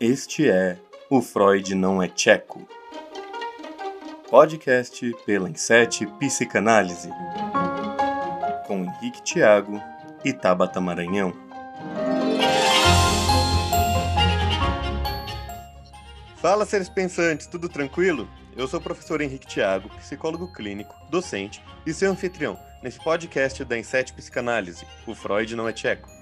Este é O Freud Não é Tcheco. Podcast pela Insete Psicanálise. Com Henrique Tiago e Tabata Maranhão. Fala, seres pensantes, tudo tranquilo? Eu sou o professor Henrique Tiago, psicólogo clínico, docente e seu anfitrião nesse podcast da Insete Psicanálise, O Freud Não é Tcheco.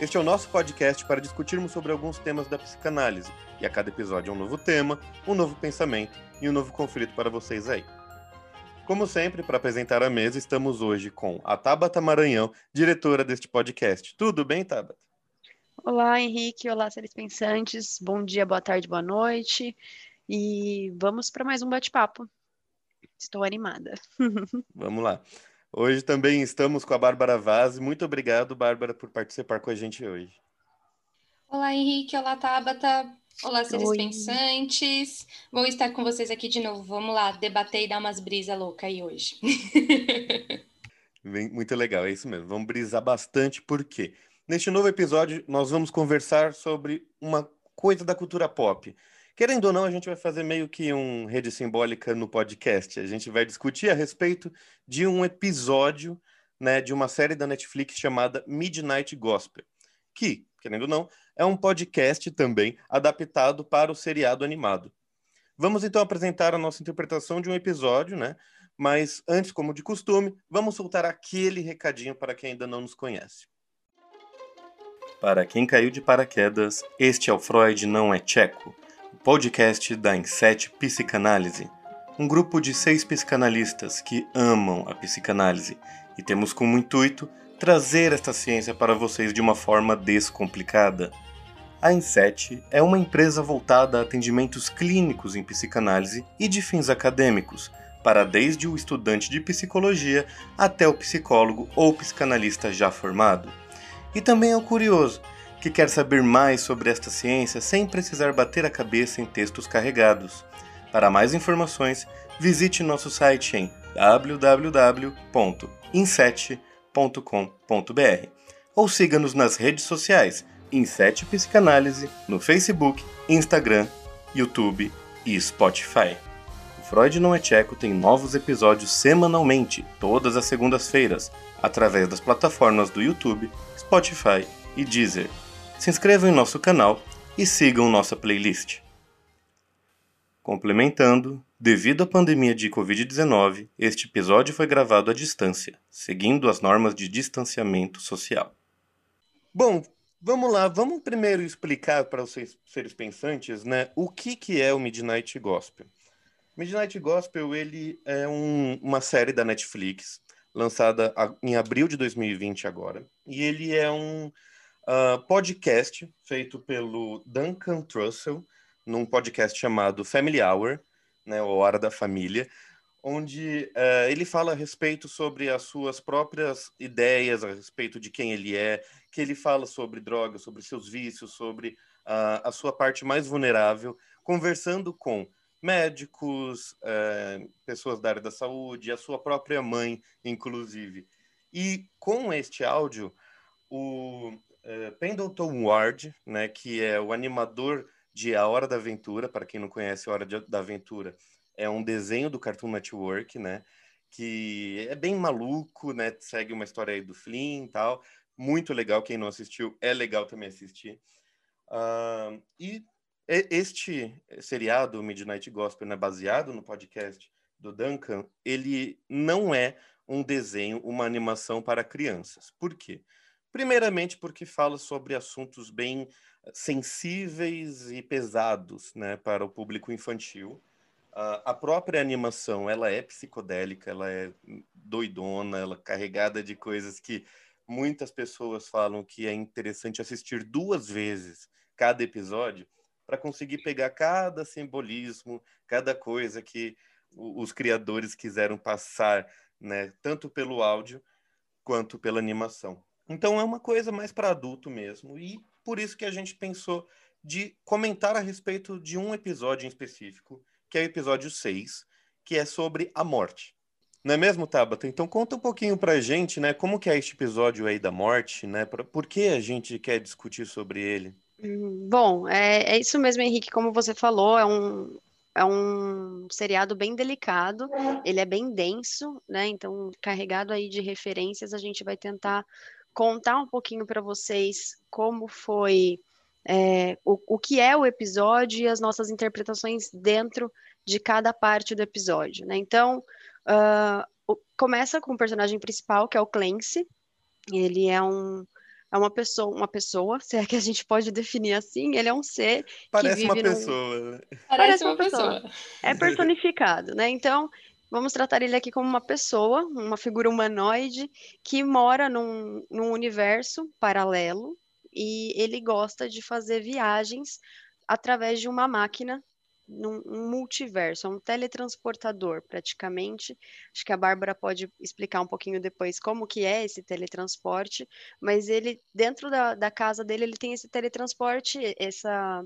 Este é o nosso podcast para discutirmos sobre alguns temas da psicanálise, e a cada episódio é um novo tema, um novo pensamento e um novo conflito para vocês aí. Como sempre, para apresentar a mesa, estamos hoje com a Tabata Maranhão, diretora deste podcast. Tudo bem, Tabata? Olá, Henrique. Olá, seres pensantes. Bom dia, boa tarde, boa noite. E vamos para mais um bate-papo. Estou animada. vamos lá. Hoje também estamos com a Bárbara Vaz. Muito obrigado, Bárbara, por participar com a gente hoje. Olá, Henrique. Olá, Tabata. Olá, seres Oi. pensantes. Vou estar com vocês aqui de novo. Vamos lá, debater e dar umas brisas loucas aí hoje. Muito legal, é isso mesmo. Vamos brisar bastante, porque neste novo episódio nós vamos conversar sobre uma coisa da cultura pop. Querendo ou não, a gente vai fazer meio que um rede simbólica no podcast. A gente vai discutir a respeito de um episódio né, de uma série da Netflix chamada Midnight Gospel, que, querendo ou não, é um podcast também adaptado para o seriado animado. Vamos então apresentar a nossa interpretação de um episódio, né? Mas antes, como de costume, vamos soltar aquele recadinho para quem ainda não nos conhece. Para quem caiu de paraquedas, este é o Freud Não é Tcheco podcast da Inset Psicanálise, um grupo de seis psicanalistas que amam a psicanálise e temos como intuito trazer esta ciência para vocês de uma forma descomplicada. A Inset é uma empresa voltada a atendimentos clínicos em psicanálise e de fins acadêmicos, para desde o estudante de psicologia até o psicólogo ou psicanalista já formado. E também é o curioso, que quer saber mais sobre esta ciência sem precisar bater a cabeça em textos carregados. Para mais informações, visite nosso site em www.inset.com.br ou siga-nos nas redes sociais Inset Psicanálise no Facebook, Instagram, YouTube e Spotify. O Freud Não é Tcheco tem novos episódios semanalmente, todas as segundas-feiras, através das plataformas do YouTube, Spotify e Deezer se inscrevam em nosso canal e sigam nossa playlist. Complementando, devido à pandemia de Covid-19, este episódio foi gravado à distância, seguindo as normas de distanciamento social. Bom, vamos lá, vamos primeiro explicar para os seres pensantes né, o que, que é o Midnight Gospel. Midnight Gospel ele é um, uma série da Netflix, lançada em abril de 2020 agora, e ele é um uh, podcast feito pelo Duncan Trussell, num podcast chamado Family Hour, né, ou Hora da Família, onde uh, ele fala a respeito sobre as suas próprias ideias, a respeito de quem ele é, que ele fala sobre drogas, sobre seus vícios, sobre uh, a sua parte mais vulnerável, conversando com médicos, uh, pessoas da área da saúde, a sua própria mãe, inclusive. E com este áudio, o uh, Pendleton Ward, né, que é o animador de A Hora da Aventura, para quem não conhece A Hora de, da Aventura, é um desenho do Cartoon Network, né, que é bem maluco, né, segue uma história aí do Flynn e tal, muito legal, quem não assistiu, é legal também assistir. Uh, e este seriado, Midnight Gospel, né, baseado no podcast do Duncan, ele não é um desenho, uma animação para crianças. Por quê? Primeiramente porque fala sobre assuntos bem eh, sensíveis e pesados né, para o público infantil. Uh, a própria animação ela é psicodélica, ela é doidona, ela é carregada de coisas que muitas pessoas falam que é interessante assistir duas vezes cada episódio para conseguir pegar cada simbolismo, cada coisa que os criadores quiseram passar, né, tanto pelo áudio quanto pela animação. Então é uma coisa mais para adulto mesmo. E por isso que a gente pensou de comentar a respeito de um episódio em específico, que é o episódio 6, que é sobre a morte. Não é mesmo, Tabata? Então conta um pouquinho pra gente, né, como que é este episódio aí da morte, né? Por que a gente quer discutir sobre ele? Hum, bom, é, é isso mesmo, Henrique, como você falou, é um, é um seriado bem delicado, ele é bem denso, né? Então, carregado aí de referências, a gente vai tentar contar um pouquinho para vocês como foi é, o, o que é o episódio e as nossas interpretações dentro de cada parte do episódio, né? Então, uh, começa com o personagem principal, que é o Clancy. Ele é um é uma pessoa, uma pessoa, se é que a gente pode definir assim, ele é um ser Parece que vive uma pessoa. Num... Parece, Parece uma, uma pessoa. pessoa. É personificado, né? Então, vamos tratar ele aqui como uma pessoa, uma figura humanoide que mora num, num universo paralelo e ele gosta de fazer viagens através de uma máquina num um multiverso, é um teletransportador praticamente. Acho que a Bárbara pode explicar um pouquinho depois como que é esse teletransporte, mas ele, dentro da, da casa dele, ele tem esse teletransporte, essa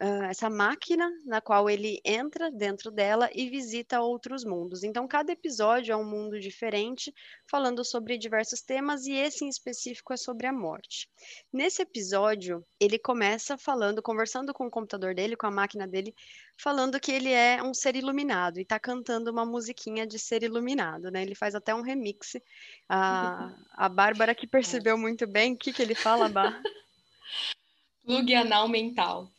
uh, essa máquina na qual ele entra dentro dela e visita outros mundos. Então, cada episódio é um mundo diferente, falando sobre diversos temas, e esse em específico é sobre a morte. Nesse episódio, ele começa falando, conversando com o computador dele, com a máquina dele, falando que ele é um ser iluminado e está cantando uma musiquinha de ser iluminado, né? Ele faz até um remix. A, a Bárbara que percebeu muito bem, o que, que ele fala, Bá? Plug anal mental.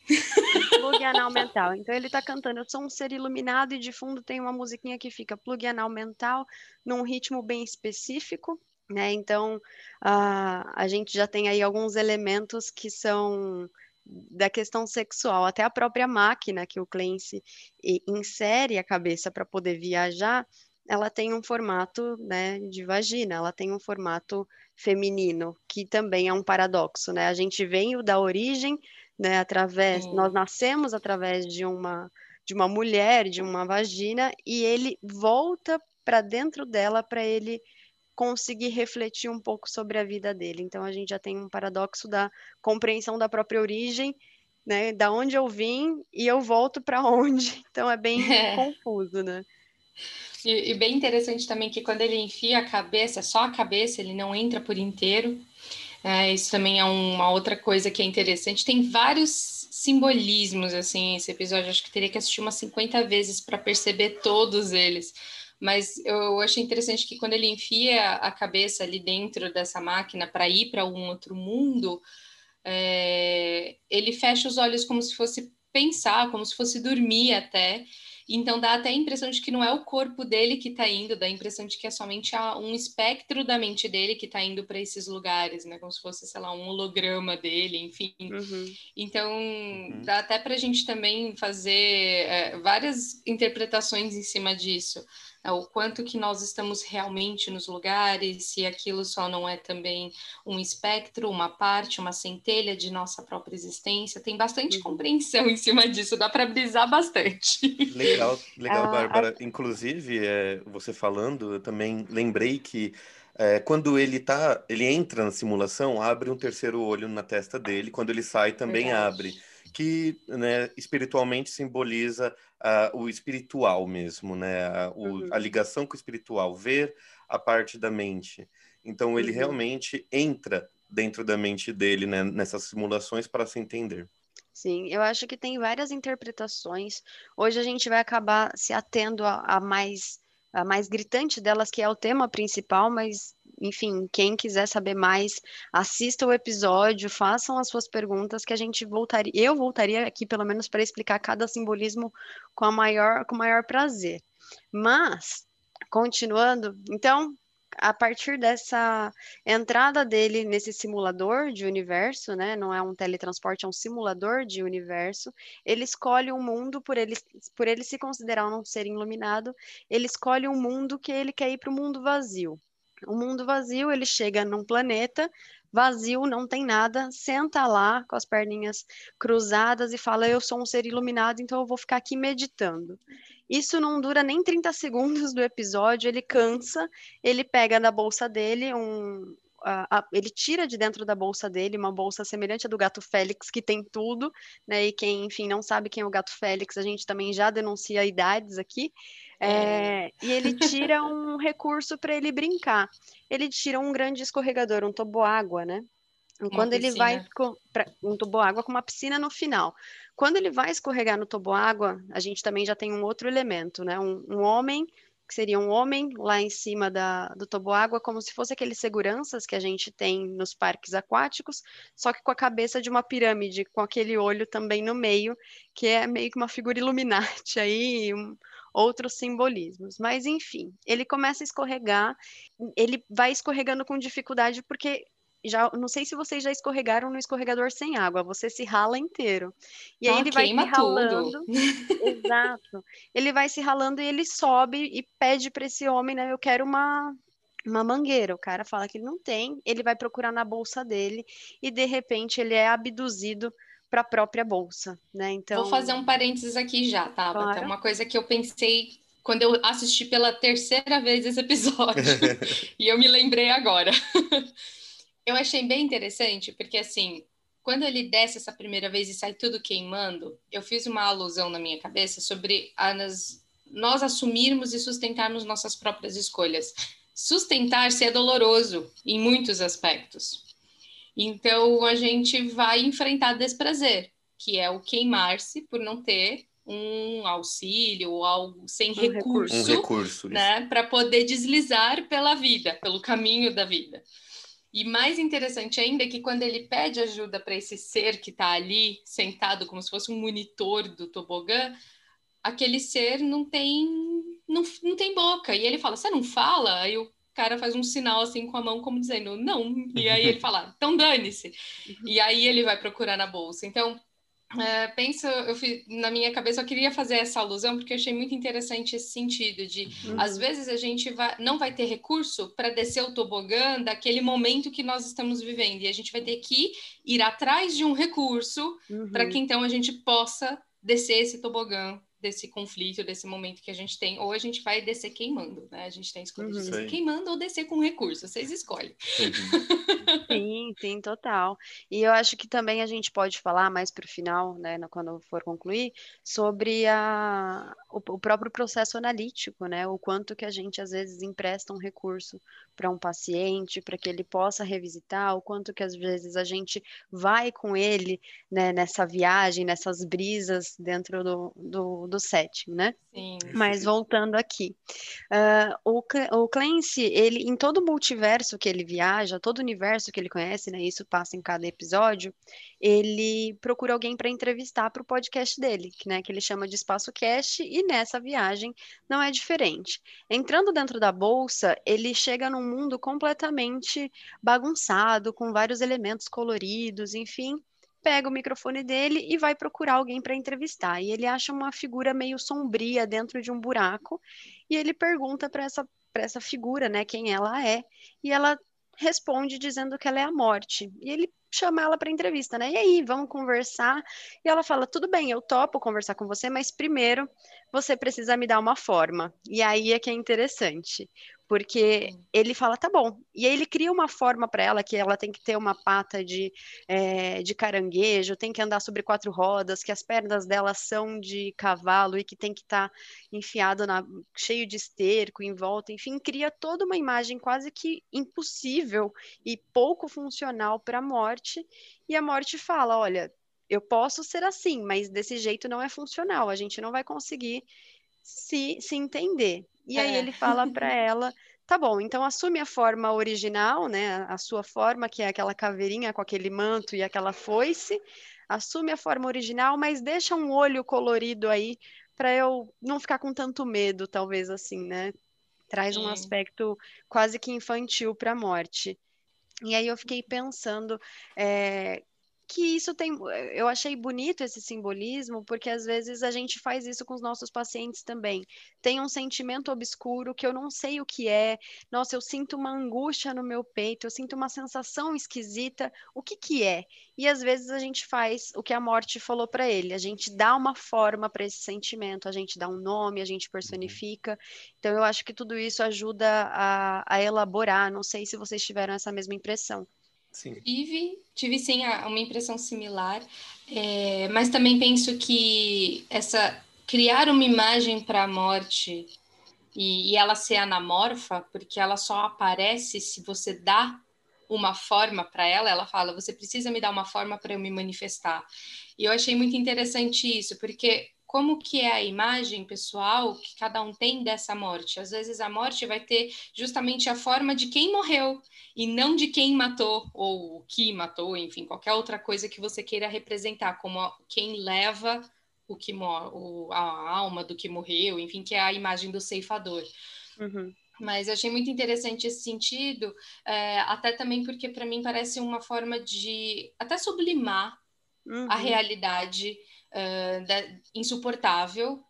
Plug anal mental. Então ele está cantando, eu sou um ser iluminado e de fundo tem uma musiquinha que fica plug anal mental, num ritmo bem específico, né? Então uh, a gente já tem aí alguns elementos que são da questão sexual, até a própria máquina que o Clancy insere a cabeça para poder viajar, ela tem um formato né, de vagina, ela tem um formato feminino, que também é um paradoxo, né? A gente veio da origem, né, através, Sim. nós nascemos através de uma de uma mulher, de uma vagina, e ele volta para dentro dela para ele conseguir refletir um pouco sobre a vida dele. Então a gente já tem um paradoxo da compreensão da própria origem, né, da onde eu vim e eu volto para onde. Então é bem é. confuso, né? E, e, bem interessante também que quando ele enfia a cabeça, só a cabeça, ele não entra por inteiro. É, isso também é uma outra coisa que é interessante. Tem vários simbolismos, assim, esse episódio. Acho que teria que assistir umas 50 vezes para perceber todos eles. Mas eu achei interessante que quando ele enfia a cabeça ali dentro dessa máquina para ir para um outro mundo, é, ele fecha os olhos como se fosse pensar, como se fosse dormir até. Então dá até a impressão de que não é o corpo dele que está indo, dá a impressão de que é somente um espectro da mente dele que está indo para esses lugares, né? Como se fosse, sei lá, um holograma dele, enfim. Uhum. Então uhum. dá até para a gente também fazer é, várias interpretações em cima disso. Né, o quanto que nós estamos realmente nos lugares, se aquilo só não é também um espectro, uma parte, uma centelha de nossa própria existência. Tem bastante uhum. compreensão em cima disso, dá para brisar bastante. Legal, legal, ah, Bárbara. Ah, Inclusive, é, você falando, eu também lembrei que é, quando ele tá, ele entra na simulação, abre um terceiro olho na testa dele, quando ele sai também Verdade. abre que né, espiritualmente simboliza uh, o espiritual mesmo, né? A, o, uhum. a, ligação com o espiritual, ver a parte da mente. Então ele uhum. realmente entra dentro da mente dele né, nessas simulações para se entender. Sim, eu acho que tem várias interpretações. Hoje a gente vai acabar se atendo a, a mais a mais gritante delas, que é o tema principal, mas enfim, quem quiser saber mais, assista o episódio, façam as suas perguntas que a gente voltaria, eu voltaria aqui pelo menos para explicar cada simbolismo com a maior com o maior prazer. Mas continuando, então, a partir dessa entrada dele nesse simulador de universo, né? Não é um teletransporte, é um simulador de universo. Ele escolhe um mundo por ele, por ele se considerar um ser iluminado. Ele escolhe um mundo que ele quer ir para o mundo vazio. O mundo vazio, ele chega num planeta vazio, não tem nada, senta lá com as perninhas cruzadas e fala: Eu sou um ser iluminado, então eu vou ficar aqui meditando. Isso não dura nem 30 segundos do episódio, ele cansa, ele pega da bolsa dele um. ele tira de dentro da bolsa dele uma bolsa semelhante à do gato Félix, que tem tudo, né? E quem, enfim, não sabe quem é o gato Félix, a gente também já denuncia idades aqui. É, e ele tira um recurso para ele brincar. Ele tira um grande escorregador, um toboágua, né? Quando ele vai para um toboágua com uma piscina no final. Quando ele vai escorregar no toboágua, a gente também já tem um outro elemento, né? Um, um homem que seria um homem lá em cima da, do toboágua, como se fosse aqueles seguranças que a gente tem nos parques aquáticos, só que com a cabeça de uma pirâmide, com aquele olho também no meio, que é meio que uma figura iluminante aí, um, outros simbolismos. Mas enfim, ele começa a escorregar, ele vai escorregando com dificuldade porque já não sei se vocês já escorregaram no escorregador sem água, você se rala inteiro. E aí ele vai se ralando. Exato. Ele vai se ralando e ele sobe e pede para esse homem, né, eu quero uma uma mangueira. O cara fala que ele não tem, ele vai procurar na bolsa dele e de repente ele é abduzido para a própria bolsa, né? Então Vou fazer um parênteses aqui já, tá? Claro. Uma coisa que eu pensei quando eu assisti pela terceira vez esse episódio e eu me lembrei agora. Eu achei bem interessante, porque assim, quando ele desce essa primeira vez e sai tudo queimando, eu fiz uma alusão na minha cabeça sobre as, nós assumirmos e sustentarmos nossas próprias escolhas. Sustentar-se é doloroso em muitos aspectos. Então a gente vai enfrentar desprazer, que é o queimar-se por não ter um auxílio ou algo sem um recurso, recurso, um recurso né, para poder deslizar pela vida, pelo caminho da vida. E mais interessante ainda é que quando ele pede ajuda para esse ser que está ali, sentado como se fosse um monitor do tobogã, aquele ser não tem não, não tem boca. E ele fala: Você não fala? Aí o cara faz um sinal assim com a mão, como dizendo: Não. E aí ele fala: Então dane-se. E aí ele vai procurar na bolsa. Então é, penso, eu fiz, na minha cabeça eu queria fazer essa alusão porque eu achei muito interessante esse sentido de uhum. às vezes a gente vai, não vai ter recurso para descer o tobogã daquele momento que nós estamos vivendo e a gente vai ter que ir atrás de um recurso uhum. para que então a gente possa descer esse tobogã desse conflito, desse momento que a gente tem, ou a gente vai descer queimando, né? A gente tem escolha uhum. descer queimando ou descer com recurso, vocês escolhem. Uhum. sim, sim, total. E eu acho que também a gente pode falar mais para o final, né, quando for concluir, sobre a, o, o, próprio processo analítico, né? O quanto que a gente às vezes empresta um recurso para um paciente, para que ele possa revisitar, o quanto que às vezes a gente vai com ele né, nessa viagem, nessas brisas dentro do, do do sétimo, né? Sim. Mas voltando aqui, uh, o, o Clancy, ele, em todo o multiverso que ele viaja, todo universo que ele conhece, né? Isso passa em cada episódio, ele procura alguém para entrevistar para o podcast dele, que, né, que ele chama de Espaço Cast, e nessa viagem não é diferente. Entrando dentro da bolsa, ele chega num mundo completamente bagunçado, com vários elementos coloridos, enfim, pega o microfone dele e vai procurar alguém para entrevistar. E ele acha uma figura meio sombria dentro de um buraco e ele pergunta para essa para essa figura, né, quem ela é, e ela responde dizendo que ela é a morte. E ele chama ela para entrevista, né? E aí, vamos conversar? E ela fala: "Tudo bem, eu topo conversar com você, mas primeiro você precisa me dar uma forma". E aí é que é interessante, porque ele fala, tá bom. E aí ele cria uma forma para ela que ela tem que ter uma pata de, é, de caranguejo, tem que andar sobre quatro rodas, que as pernas dela são de cavalo e que tem que estar tá enfiado na, cheio de esterco em volta. Enfim, cria toda uma imagem quase que impossível e pouco funcional para a morte. E a morte fala: olha, eu posso ser assim, mas desse jeito não é funcional, a gente não vai conseguir se, se entender. E aí é. ele fala para ela, tá bom, então assume a forma original, né, a sua forma, que é aquela caveirinha com aquele manto e aquela foice, assume a forma original, mas deixa um olho colorido aí para eu não ficar com tanto medo, talvez assim, né? Traz Sim. um aspecto quase que infantil para a morte. E aí eu fiquei pensando é, que isso tem. Eu achei bonito esse simbolismo, porque às vezes a gente faz isso com os nossos pacientes também. Tem um sentimento obscuro que eu não sei o que é. Nossa, eu sinto uma angústia no meu peito, eu sinto uma sensação esquisita. O que que é? E às vezes a gente faz o que a morte falou para ele. A gente dá uma forma para esse sentimento, a gente dá um nome, a gente uhum. personifica. Então eu acho que tudo isso ajuda a, a elaborar. Não sei se vocês tiveram essa mesma impressão. Sim. Tive, tive sim uma impressão similar, é, mas também penso que essa criar uma imagem para a morte e, e, ela ser anamorfa, porque ela só aparece se você dá uma forma para ela, ela fala: você precisa me dar uma forma para eu me manifestar. E eu achei muito interessante isso, porque como que é a imagem pessoal que cada um tem dessa morte. Às vezes a morte vai ter justamente a forma de quem morreu e não de quem matou ou o que matou, enfim, qualquer outra coisa que você queira representar como quem leva o que o, a alma do que morreu, enfim, que é a imagem do ceifador. Uhum. Mas eu achei muito interessante esse sentido, é, até também porque para mim parece uma forma de até sublimar uhum. a realidade uh, da, insuportável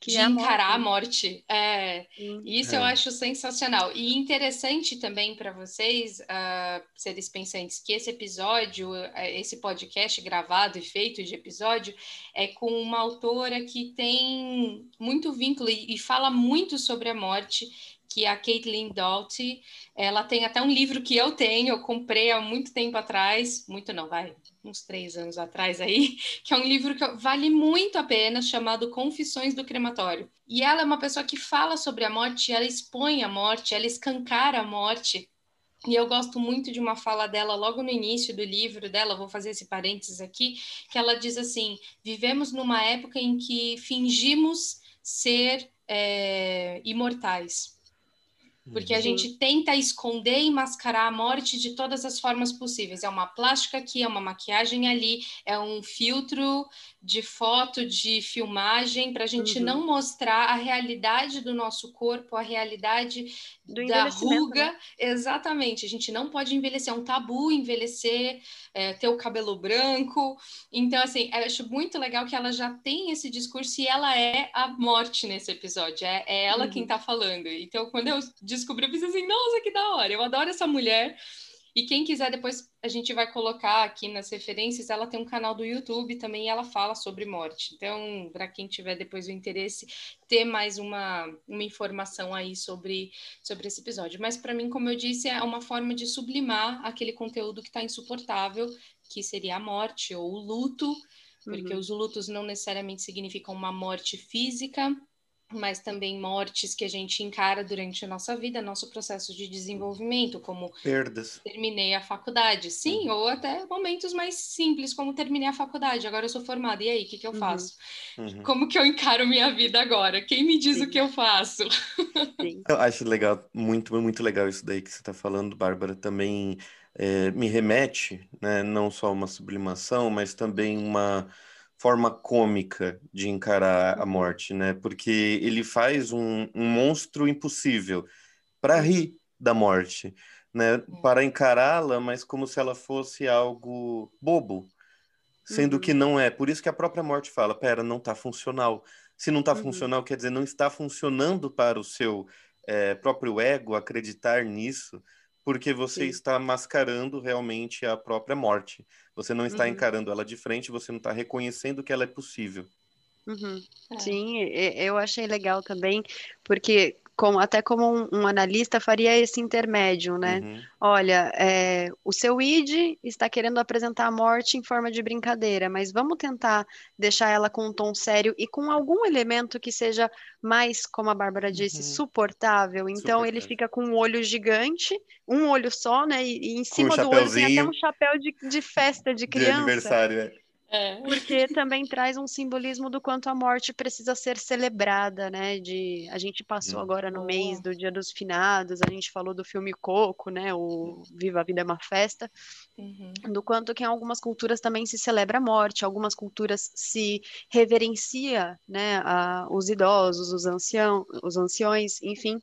que de é encarar a morte. É, isso é. eu acho sensacional. E interessante também para vocês, uh, seres pensantes, que esse episódio, esse podcast gravado e feito de episódio, é com uma autora que tem muito vínculo e, e fala muito sobre a morte que é a Caitlin Doughty. Ela tem até um livro que eu tenho, eu comprei há muito tempo atrás, muito não, vai, uns três anos atrás aí, que é um livro que vale muito a pena, chamado Confissões do Crematório. E ela é uma pessoa que fala sobre a morte, ela expõe a morte, ela escancara a morte. E eu gosto muito de uma fala dela logo no início do livro dela, vou fazer esse parênteses aqui, que ela diz assim: vivemos numa época em que fingimos ser é, imortais porque a gente tenta esconder e mascarar a morte de todas as formas possíveis. É uma plástica aqui, é uma maquiagem ali, é um filtro de foto, de filmagem, para a gente uhum. não mostrar a realidade do nosso corpo, a realidade do da ruga. Né? Exatamente, a gente não pode envelhecer, é um tabu envelhecer, é, ter o cabelo branco. Então, assim, eu acho muito legal que ela já tem esse discurso e ela é a morte nesse episódio, é, é ela uhum. quem está falando. Então, quando eu descobri, eu pensei assim, nossa, que da hora, eu adoro essa mulher. E quem quiser, depois a gente vai colocar aqui nas referências. Ela tem um canal do YouTube também e ela fala sobre morte. Então, para quem tiver depois o interesse, ter mais uma, uma informação aí sobre, sobre esse episódio. Mas, para mim, como eu disse, é uma forma de sublimar aquele conteúdo que está insuportável, que seria a morte ou o luto, porque uhum. os lutos não necessariamente significam uma morte física, mas também mortes que a gente encara durante a nossa vida, nosso processo de desenvolvimento, como perdas. Terminei a faculdade, sim, uhum. ou até momentos mais simples, como terminei a faculdade, agora eu sou formada, e aí, o que, que eu uhum. faço? Uhum. Como que eu encaro minha vida agora? Quem me diz sim. o que eu faço? Sim. Eu acho legal, muito, muito legal isso daí que você está falando, Bárbara, também é, me remete, né, não só uma sublimação, mas também uma forma cômica de encarar a uhum. morte, né? Porque ele faz um, um monstro impossível para uhum. rir da morte, né? É. Para encará-la, mas como se ela fosse algo bobo, sendo uhum. que não é. Por isso que a própria morte fala: pera, não está funcional. Se não está uhum. funcional, quer dizer, não está funcionando para o seu é, próprio ego acreditar nisso porque você Sim. está mascarando realmente a própria morte. Você não está uhum. encarando ela de frente, você não está reconhecendo que ela é possível. Uhum. É. Sim, eu achei legal também, porque como, até como um, um, analista faria esse intermédio, né? Uhum. Olha, é, o seu id está querendo apresentar a morte em forma de brincadeira, mas vamos tentar deixar ela com um tom sério e com algum elemento que seja mais, como a Bárbara disse, uhum. suportável. Então suportável. ele fica com um olho gigante, um olho só, né? E, e em cima do olho tem até um chapéu de, de festa de criança. De aniversário, é. É. Porque também traz um simbolismo do quanto a morte precisa ser celebrada, né? De a gente passou hum. agora no mês do Dia dos Finados, a gente falou do filme Coco, né? O Viva a Vida é uma festa, uhum. do quanto que em algumas culturas também se celebra a morte, algumas culturas se reverencia, né? A, os idosos, os ancião, os anciões, enfim.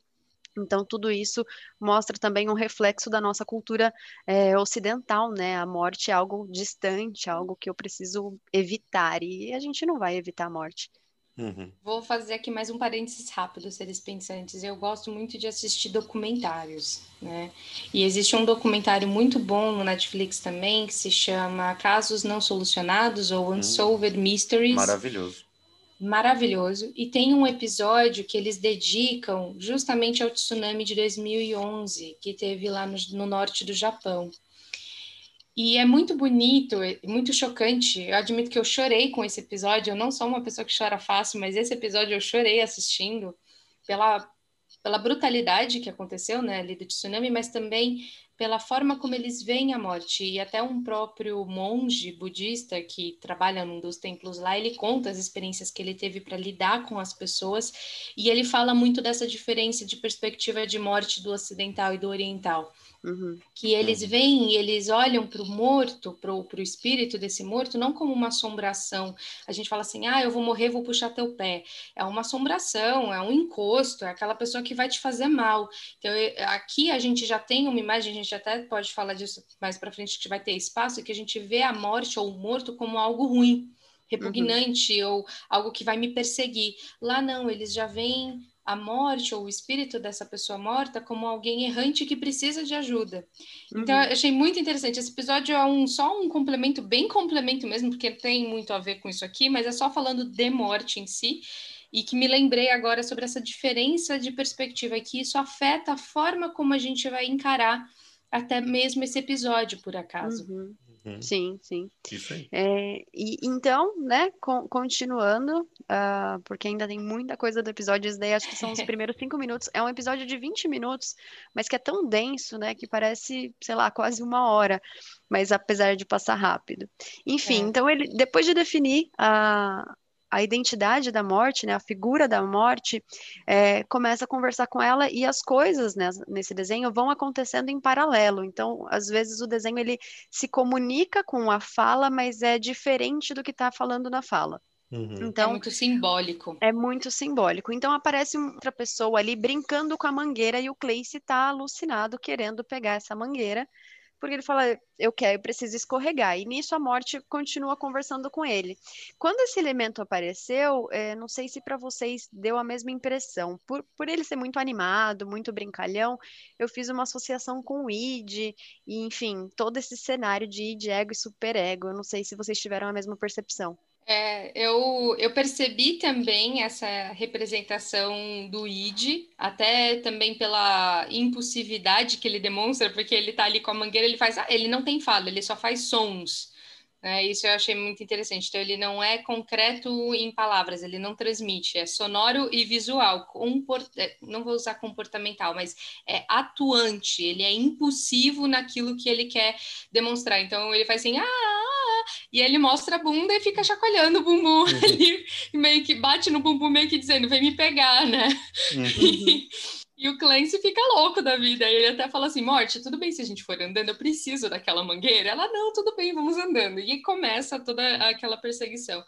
Então, tudo isso mostra também um reflexo da nossa cultura é, ocidental, né? A morte é algo distante, algo que eu preciso evitar, e a gente não vai evitar a morte. Uhum. Vou fazer aqui mais um parênteses rápido, seres pensantes. Eu gosto muito de assistir documentários, né? E existe um documentário muito bom no Netflix também que se chama Casos Não Solucionados ou hum. Unsolved Mysteries. Maravilhoso maravilhoso. E tem um episódio que eles dedicam justamente ao tsunami de 2011, que teve lá no, no norte do Japão. E é muito bonito, é muito chocante. Eu admito que eu chorei com esse episódio. Eu não sou uma pessoa que chora fácil, mas esse episódio eu chorei assistindo pela, pela brutalidade que aconteceu, né, ali do tsunami, mas também pela forma como eles veem a morte. E até um próprio monge budista que trabalha num dos templos lá, ele conta as experiências que ele teve para lidar com as pessoas, e ele fala muito dessa diferença de perspectiva de morte do ocidental e do oriental. Uhum. Que eles uhum. veem, eles olham para o morto, para o espírito desse morto, não como uma assombração. A gente fala assim, ah, eu vou morrer, vou puxar teu pé. É uma assombração, é um encosto, é aquela pessoa que vai te fazer mal. Então, aqui a gente já tem uma imagem, a gente até pode falar disso mais para frente, que vai ter espaço, que a gente vê a morte ou o morto como algo ruim repugnante uhum. ou algo que vai me perseguir. Lá não, eles já vêm a morte ou o espírito dessa pessoa morta como alguém errante que precisa de ajuda. Então, uhum. Então, eu achei muito interessante. Esse episódio é um, só um complemento, bem complemento mesmo, porque tem muito a ver com isso aqui, mas é só falando de morte em si. E que me lembrei agora sobre essa diferença de perspectiva, que isso afeta a forma como a gente vai encarar até mesmo esse episódio, por acaso. Uhum. Uhum. Sim, sim. Isso aí. É, e, então, né, com, continuando, uh, porque ainda tem muita coisa do episódio, isso daí acho que são os primeiros cinco minutos. É um episódio de 20 minutos, mas que é tão denso, né, que parece, sei lá, quase uma hora, mas apesar de passar rápido. Enfim, é. então ele, depois de definir a, a identidade da morte, né, a figura da morte, é, começa a conversar com ela e as coisas né, nesse desenho vão acontecendo em paralelo. Então, às vezes o desenho ele se comunica com a fala, mas é diferente do que está falando na fala. Uhum. Então, é muito simbólico. É muito simbólico. Então aparece outra pessoa ali brincando com a mangueira e o Clayce está alucinado querendo pegar essa mangueira porque ele fala, eu quero, eu preciso escorregar. E nisso a morte continua conversando com ele. Quando esse elemento apareceu, é, não sei se para vocês deu a mesma impressão. Por, por ele ser muito animado, muito brincalhão, eu fiz uma associação com o id, e enfim, todo esse cenário de id, ego e superego. Eu não sei se vocês tiveram a mesma percepção. É, eu, eu percebi também essa representação do id, até também pela impulsividade que ele demonstra, porque ele tá ali com a mangueira, ele faz, ah, ele não tem fala, ele só faz sons. Né? Isso eu achei muito interessante. Então, ele não é concreto em palavras, ele não transmite, é sonoro e visual. Comport... É, não vou usar comportamental, mas é atuante, ele é impulsivo naquilo que ele quer demonstrar. Então, ele faz assim, ah, e ele mostra a bunda e fica chacoalhando o bumbum uhum. ali, meio que bate no bumbum, meio que dizendo, vem me pegar, né? Uhum. E, e o Clancy fica louco da vida. E ele até fala assim: Morte, tudo bem se a gente for andando, eu preciso daquela mangueira. Ela, não, tudo bem, vamos andando. E começa toda aquela perseguição.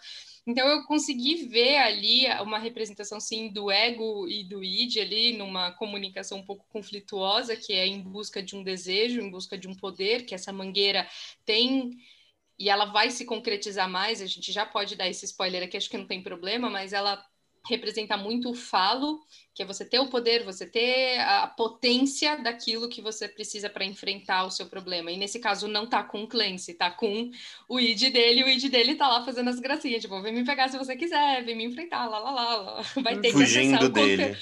Então eu consegui ver ali uma representação sim do ego e do id ali numa comunicação um pouco conflituosa, que é em busca de um desejo, em busca de um poder, que essa mangueira tem e ela vai se concretizar mais, a gente já pode dar esse spoiler aqui, acho que não tem problema, mas ela representa muito o falo, que é você ter o poder, você ter a potência daquilo que você precisa para enfrentar o seu problema. E nesse caso não tá com o Clancy, tá com o id dele, o id dele tá lá fazendo as gracinhas, tipo, vem me pegar se você quiser, vem me enfrentar, lá lá lá, lá. vai ter Fugindo que acessar dele. o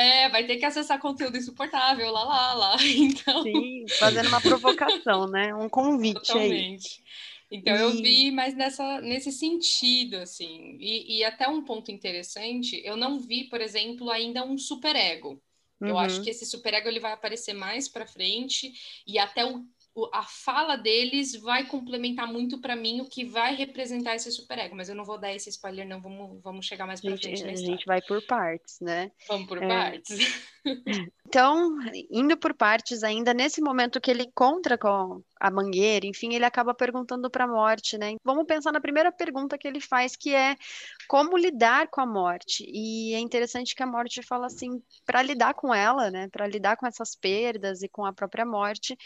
É, vai ter que acessar conteúdo insuportável, lá lá lá. Então, Sim, fazendo uma provocação, né? Um convite Totalmente. aí. Então, e... eu vi mais nessa, nesse sentido, assim. E, e, até um ponto interessante, eu não vi, por exemplo, ainda um superego. Uhum. Eu acho uhum. que esse superego ele vai aparecer mais para frente e até o, a fala deles vai complementar muito para mim o que vai representar esse superego. Mas eu não vou dar esse spoiler, não. Vamos, vamos chegar mais para frente. A gente vai por partes, né? Vamos por é... partes. Então, indo por partes ainda, nesse momento que ele encontra com a mangueira, enfim, ele acaba perguntando para a morte, né? Vamos pensar na primeira pergunta que ele faz, que é como lidar com a morte. E é interessante que a morte fala assim, para lidar com ela, né? Para lidar com essas perdas e com a própria morte,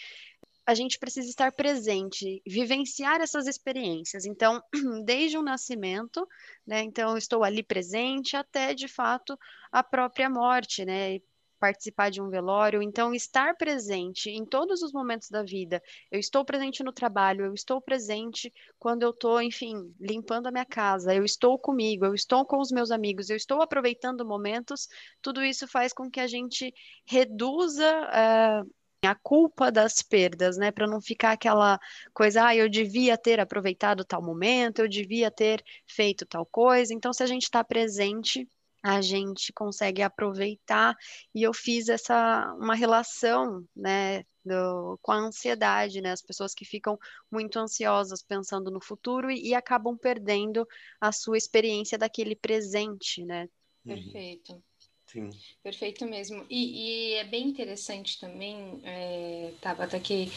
a gente precisa estar presente, vivenciar essas experiências. Então, desde o nascimento, né? Então, estou ali presente até, de fato, a própria morte, né? participar de um velório, então estar presente em todos os momentos da vida. Eu estou presente no trabalho, eu estou presente quando eu estou, enfim, limpando a minha casa, eu estou comigo, eu estou com os meus amigos, eu estou aproveitando momentos. Tudo isso faz com que a gente reduza uh, a culpa das perdas, né? Para não ficar aquela coisa, ah, eu devia ter aproveitado tal momento, eu devia ter feito tal coisa. Então, se a gente está presente a gente consegue aproveitar e eu fiz essa uma relação, né, do, com a ansiedade, né? As pessoas que ficam muito ansiosas pensando no futuro e, e acabam perdendo a sua experiência daquele presente, né? Perfeito. Sim. Perfeito mesmo. E, e é bem interessante também, é, Tabata, que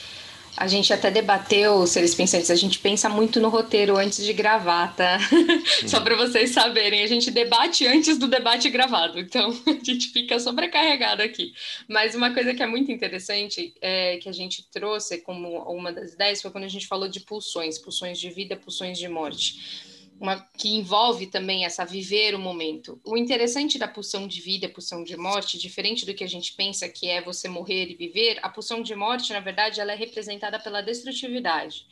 a gente até debateu, seres pensantes, a gente pensa muito no roteiro antes de gravar, tá? Só para vocês saberem, a gente debate antes do debate gravado, então a gente fica sobrecarregado aqui. Mas uma coisa que é muito interessante, é, que a gente trouxe como uma das ideias, foi quando a gente falou de pulsões, pulsões de vida, pulsões de morte uma, que envolve também essa viver o momento. O interessante da pulsão de vida, pulsão de morte, diferente do que a gente pensa que é você morrer e viver, a pulsão de morte, na verdade, ela é representada pela destrutividade.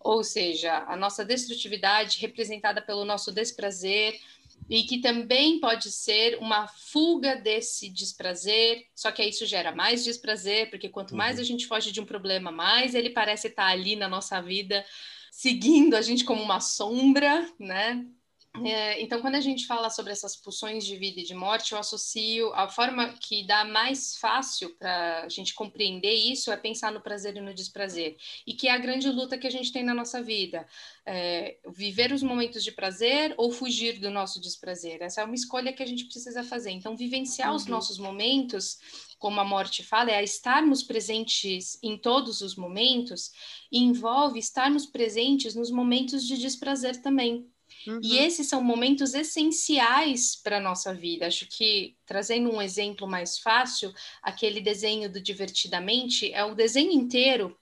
Ou seja, a nossa destrutividade representada pelo nosso desprazer, e que também pode ser uma fuga desse desprazer, só que aí isso gera mais desprazer, porque quanto mais uhum. a gente foge de um problema, mais ele parece estar ali na nossa vida seguindo a gente como uma sombra, né? É, então, quando a gente fala sobre essas pulsões de vida e de morte, eu associo a forma que dá mais fácil para a gente compreender isso é pensar no prazer e no desprazer, e que é a grande luta que a gente tem na nossa vida: é, viver os momentos de prazer ou fugir do nosso desprazer. Essa é uma escolha que a gente precisa fazer. Então, vivenciar uhum. os nossos momentos como a morte fala, é a estarmos presentes em todos os momentos, envolve estarmos presentes nos momentos de desprazer também. Uhum. E esses são momentos essenciais para a nossa vida. Acho que, trazendo um exemplo mais fácil, aquele desenho do Divertidamente é o desenho inteiro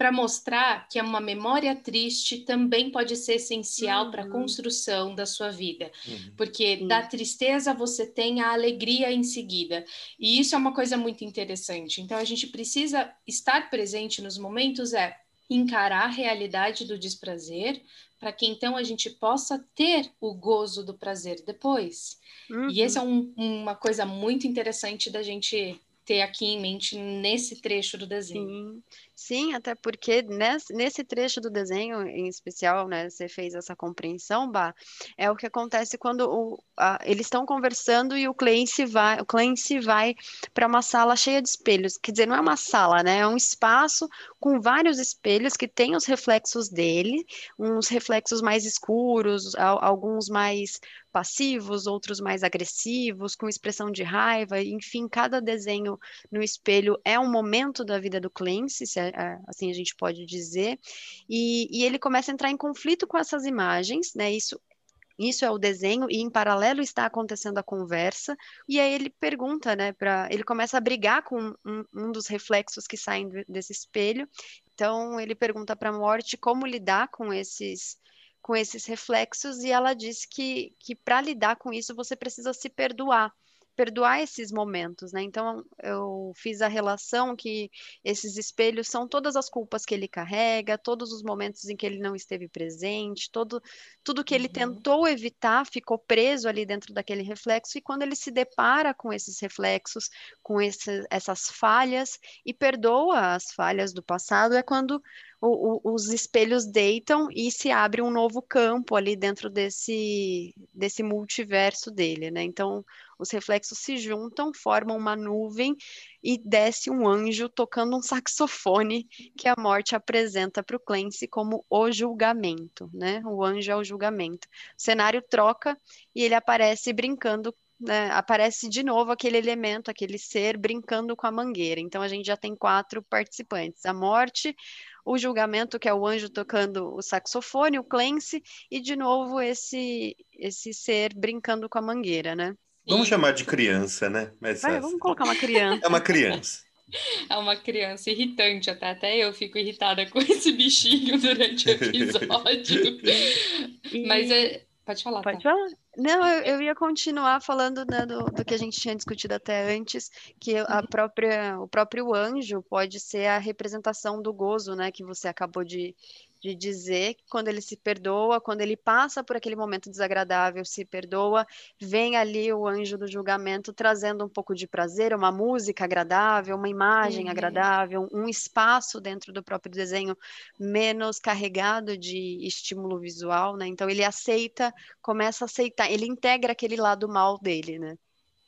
para mostrar que uma memória triste também pode ser essencial uhum. para a construção da sua vida. Uhum. Porque uhum. da tristeza você tem a alegria em seguida. E isso é uma coisa muito interessante. Então a gente precisa estar presente nos momentos é encarar a realidade do desprazer, para que então a gente possa ter o gozo do prazer depois. E essa é uhum. um, uma coisa muito interessante da gente ter aqui em mente nesse trecho do desenho. Sim, Sim até porque nesse, trecho do desenho em especial, né, você fez essa compreensão, Bah, é o que acontece quando o, a, eles estão conversando e o Clancy vai, o Clancy vai para uma sala cheia de espelhos. Quer dizer, não é uma sala, né? É um espaço com vários espelhos que tem os reflexos dele, uns reflexos mais escuros, alguns mais passivos, outros mais agressivos, com expressão de raiva, enfim, cada desenho no espelho é um momento da vida do Clancy, se, é, é, assim a gente pode dizer, e, e ele começa a entrar em conflito com essas imagens, né? Isso isso é o desenho e em paralelo está acontecendo a conversa e aí ele pergunta, né, para ele começa a brigar com um, um, dos reflexos que saem desse espelho. Então ele pergunta para a Morte como lidar com esses com esses reflexos e ela diz que, que para lidar com isso você precisa se perdoar perdoar esses momentos, né? Então eu fiz a relação que esses espelhos são todas as culpas que ele carrega, todos os momentos em que ele não esteve presente, todo tudo que ele uhum. tentou evitar ficou preso ali dentro daquele reflexo e quando ele se depara com esses reflexos, com esse, essas falhas e perdoa as falhas do passado é quando o, o, os espelhos deitam e se abre um novo campo ali dentro desse, desse multiverso dele, né? Então, os reflexos se juntam, formam uma nuvem e desce um anjo tocando um saxofone que a morte apresenta para o Clancy como o julgamento, né? O anjo é o julgamento. O cenário troca e ele aparece brincando né, aparece de novo aquele elemento, aquele ser brincando com a mangueira. Então a gente já tem quatro participantes: a morte, o julgamento, que é o anjo tocando o saxofone, o Clancy, e de novo esse, esse ser brincando com a mangueira, né? Vamos chamar de criança, né? Mas Vai, vamos colocar uma criança. É uma criança. É uma criança irritante, até, até eu fico irritada com esse bichinho durante o episódio. e... Mas é, Pode falar. Pode tá? falar. Não, eu, eu, ia continuar falando né, do, do, que a gente tinha discutido até antes, que a uhum. própria, o próprio anjo pode ser a representação do gozo, né, que você acabou de, de dizer que quando ele se perdoa, quando ele passa por aquele momento desagradável, se perdoa, vem ali o anjo do julgamento trazendo um pouco de prazer, uma música agradável, uma imagem uhum. agradável, um espaço dentro do próprio desenho menos carregado de estímulo visual, né? Então ele aceita, começa a aceitar, ele integra aquele lado mal dele, né?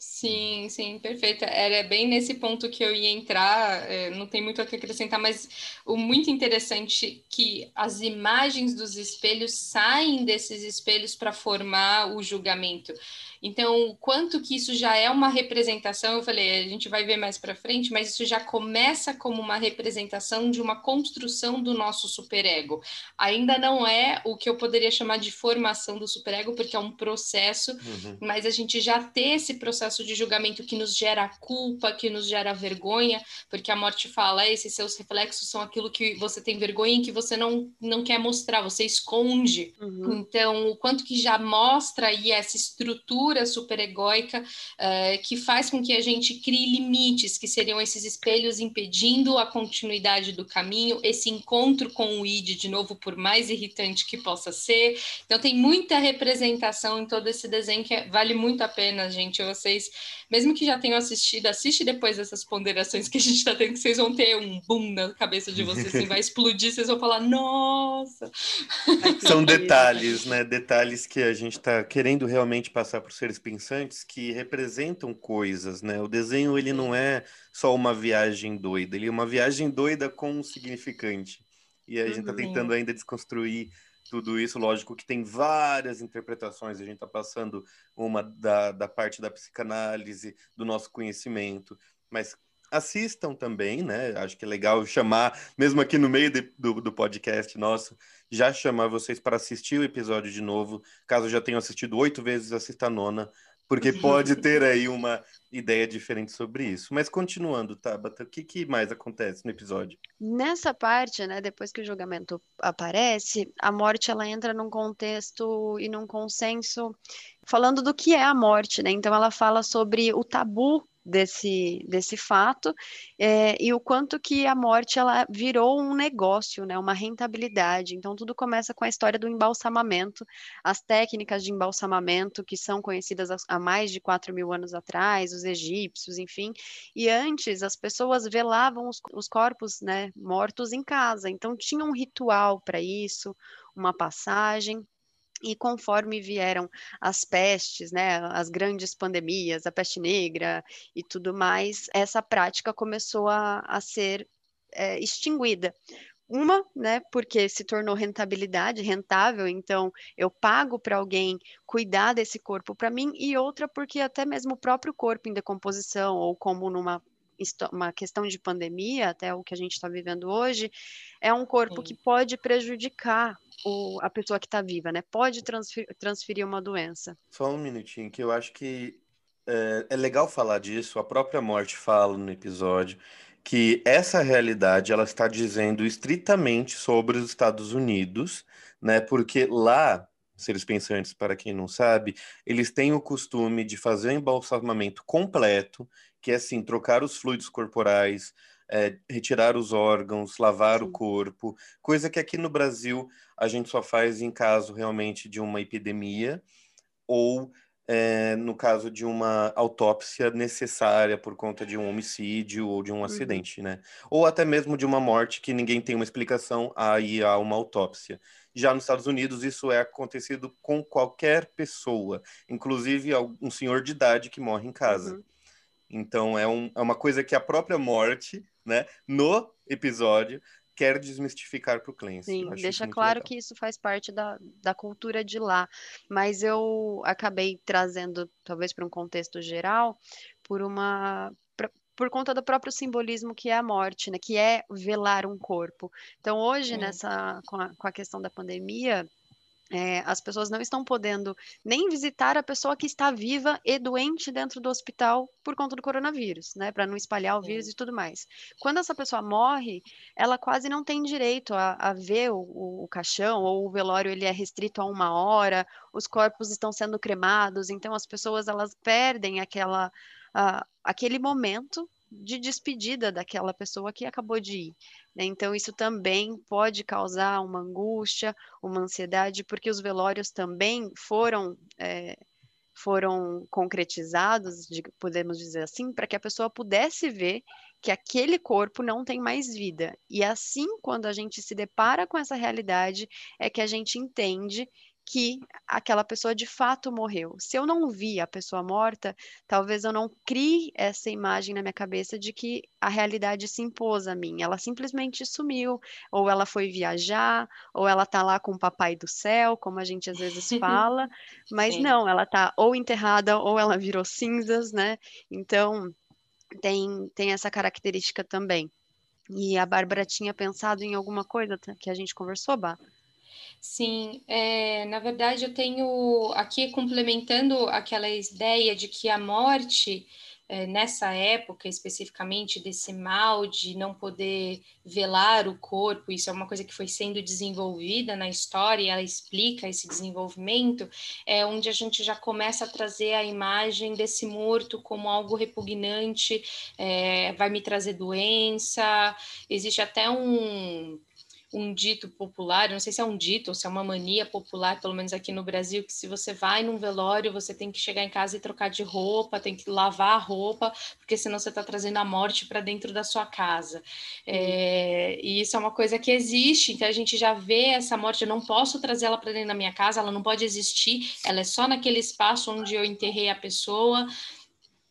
Sim, sim, perfeito. Era bem nesse ponto que eu ia entrar, é, não tem muito o que acrescentar, mas o muito interessante que as imagens dos espelhos saem desses espelhos para formar o julgamento. Então, quanto que isso já é uma representação, eu falei, a gente vai ver mais para frente, mas isso já começa como uma representação de uma construção do nosso superego. Ainda não é o que eu poderia chamar de formação do superego, porque é um processo, uhum. mas a gente já ter esse processo de julgamento que nos gera culpa, que nos gera vergonha, porque a morte fala, esses seus reflexos são aquilo que você tem vergonha e que você não, não quer mostrar, você esconde. Uhum. Então, o quanto que já mostra aí essa estrutura super superegóica uh, que faz com que a gente crie limites, que seriam esses espelhos impedindo a continuidade do caminho, esse encontro com o id, de novo, por mais irritante que possa ser. Então, tem muita representação em todo esse desenho que vale muito a pena, gente. Vocês, mesmo que já tenham assistido, assiste depois dessas ponderações que a gente está tendo, que vocês vão ter um boom na cabeça de vocês, assim, vai explodir, vocês vão falar, nossa! São detalhes, né? Detalhes que a gente está querendo realmente passar por seres pensantes que representam coisas, né? O desenho ele não é só uma viagem doida, ele é uma viagem doida com um significante. E a gente está tentando ainda desconstruir tudo isso. Lógico que tem várias interpretações, a gente está passando uma da, da parte da psicanálise, do nosso conhecimento, mas assistam também, né? Acho que é legal chamar, mesmo aqui no meio de, do, do podcast nosso, já chamar vocês para assistir o episódio de novo. Caso já tenham assistido oito vezes, assista a nona, porque pode ter aí uma ideia diferente sobre isso. Mas continuando, Tabata, o que, que mais acontece no episódio? Nessa parte, né, depois que o julgamento aparece, a morte ela entra num contexto e num consenso falando do que é a morte, né? Então ela fala sobre o tabu desse, desse fato é, e o quanto que a morte ela virou um negócio, né, uma rentabilidade. Então tudo começa com a história do embalsamamento, as técnicas de embalsamamento que são conhecidas há mais de 4 mil anos atrás, os egípcios, enfim. E antes as pessoas velavam os, os corpos, né, mortos em casa. Então tinha um ritual para isso, uma passagem. E conforme vieram as pestes, né, as grandes pandemias, a peste negra e tudo mais, essa prática começou a, a ser é, extinguida. Uma, né, porque se tornou rentabilidade, rentável, então eu pago para alguém cuidar desse corpo para mim, e outra porque até mesmo o próprio corpo em decomposição, ou como numa uma questão de pandemia, até o que a gente está vivendo hoje, é um corpo Sim. que pode prejudicar o, a pessoa que está viva, né? Pode transferir, transferir uma doença. Só um minutinho, que eu acho que é, é legal falar disso. A própria morte fala no episódio que essa realidade ela está dizendo estritamente sobre os Estados Unidos, né? Porque lá seres pensantes, para quem não sabe, eles têm o costume de fazer o embalsamamento completo, que é assim, trocar os fluidos corporais, é, retirar os órgãos, lavar Sim. o corpo, coisa que aqui no Brasil a gente só faz em caso realmente de uma epidemia ou é, no caso de uma autópsia necessária por conta de um homicídio ou de um uhum. acidente, né? Ou até mesmo de uma morte que ninguém tem uma explicação, aí há uma autópsia. Já nos Estados Unidos, isso é acontecido com qualquer pessoa, inclusive um senhor de idade que morre em casa. Uhum. Então, é, um, é uma coisa que a própria morte né, no episódio, quer desmistificar para o Clancy. Sim, deixa claro legal. que isso faz parte da, da cultura de lá, mas eu acabei trazendo, talvez para um contexto geral, por uma pra, por conta do próprio simbolismo que é a morte, né, que é velar um corpo. Então hoje, nessa com a, com a questão da pandemia, é, as pessoas não estão podendo nem visitar a pessoa que está viva e doente dentro do hospital por conta do coronavírus, né? Para não espalhar o vírus e tudo mais. Quando essa pessoa morre, ela quase não tem direito a, a ver o, o, caixão ou o velório ele é restrito a uma hora, os corpos estão sendo cremados, então as pessoas elas perdem aquela, uh, aquele momento de despedida daquela pessoa que acabou de ir. Né? Então, isso também pode causar uma angústia, uma ansiedade, porque os velórios também foram. É, foram concretizados, podemos dizer assim, para que a pessoa pudesse ver que aquele corpo não tem mais vida. E assim, quando a gente se depara com essa realidade, é que a gente entende que aquela pessoa de fato morreu. Se eu não vi a pessoa morta, talvez eu não crie essa imagem na minha cabeça de que a realidade se impôs a mim. Ela simplesmente sumiu, ou ela foi viajar, ou ela tá lá com o papai do céu, como a gente às vezes fala, mas Sim. não, ela tá ou enterrada ou ela virou cinzas, né? Então, tem, tem essa característica também. E a Bárbara tinha pensado em alguma coisa que a gente conversou, Bá? Sim, é, na verdade eu tenho aqui complementando aquela ideia de que a morte, é, nessa época especificamente, desse mal de não poder velar o corpo, isso é uma coisa que foi sendo desenvolvida na história, e ela explica esse desenvolvimento, é onde a gente já começa a trazer a imagem desse morto como algo repugnante, é, vai me trazer doença, existe até um um dito popular, não sei se é um dito ou se é uma mania popular, pelo menos aqui no Brasil, que se você vai num velório, você tem que chegar em casa e trocar de roupa, tem que lavar a roupa, porque senão você está trazendo a morte para dentro da sua casa. É, e isso é uma coisa que existe, então a gente já vê essa morte, eu não posso trazer ela para dentro da minha casa, ela não pode existir, ela é só naquele espaço onde eu enterrei a pessoa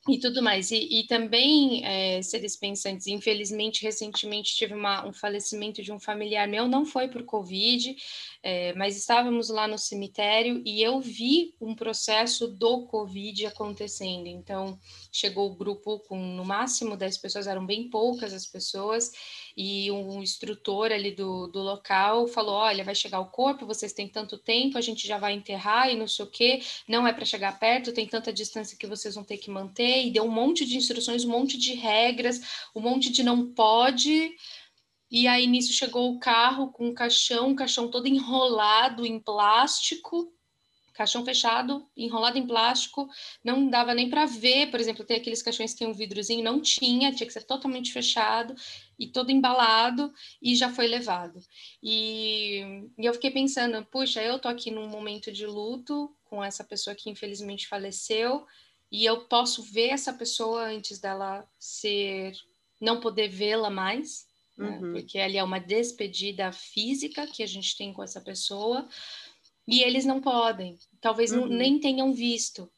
e tudo mais. E, e também, é, seres pensantes, infelizmente, recentemente tive uma, um falecimento de um familiar meu, não foi por Covid, é, mas estávamos lá no cemitério e eu vi um processo do Covid acontecendo. Então, chegou o grupo com no máximo 10 pessoas, eram bem poucas as pessoas, e um instrutor ali do, do local falou: Olha, vai chegar o corpo, vocês têm tanto tempo, a gente já vai enterrar e não sei o quê, não é para chegar perto, tem tanta distância que vocês vão ter que manter, e deu um monte de instruções, um monte de regras, um monte de não pode. E aí nisso chegou o carro com o caixão, um caixão todo enrolado em plástico, caixão fechado, enrolado em plástico, não dava nem para ver, por exemplo, tem aqueles caixões que tem um vidrozinho, não tinha, tinha que ser totalmente fechado e todo embalado e já foi levado. E, e eu fiquei pensando, puxa, eu tô aqui num momento de luto com essa pessoa que infelizmente faleceu e eu posso ver essa pessoa antes dela ser não poder vê-la mais né? Uhum. Porque ali é uma despedida física que a gente tem com essa pessoa e eles não podem, talvez uhum. não, nem tenham visto.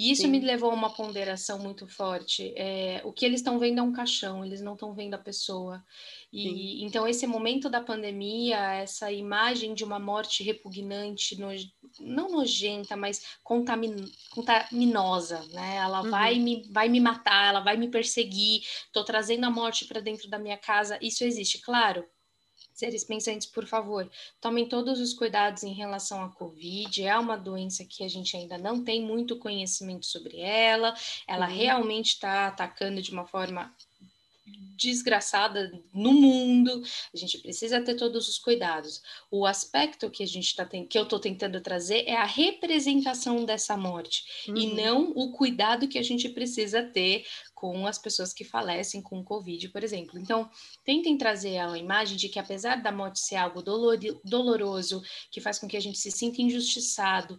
E isso Sim. me levou a uma ponderação muito forte. É, o que eles estão vendo é um caixão, eles não estão vendo a pessoa. E Sim. então esse momento da pandemia, essa imagem de uma morte repugnante, no, não nojenta, mas contamin, contaminosa, né? Ela uhum. vai me vai me matar, ela vai me perseguir. Estou trazendo a morte para dentro da minha casa. Isso existe, claro seres pensantes, por favor, tomem todos os cuidados em relação à Covid. É uma doença que a gente ainda não tem muito conhecimento sobre ela, ela uhum. realmente está atacando de uma forma desgraçada no mundo, a gente precisa ter todos os cuidados. O aspecto que a gente está que eu estou tentando trazer é a representação dessa morte uhum. e não o cuidado que a gente precisa ter com as pessoas que falecem com Covid, por exemplo. Então, tentem trazer a imagem de que apesar da morte ser algo dolor, doloroso, que faz com que a gente se sinta injustiçado,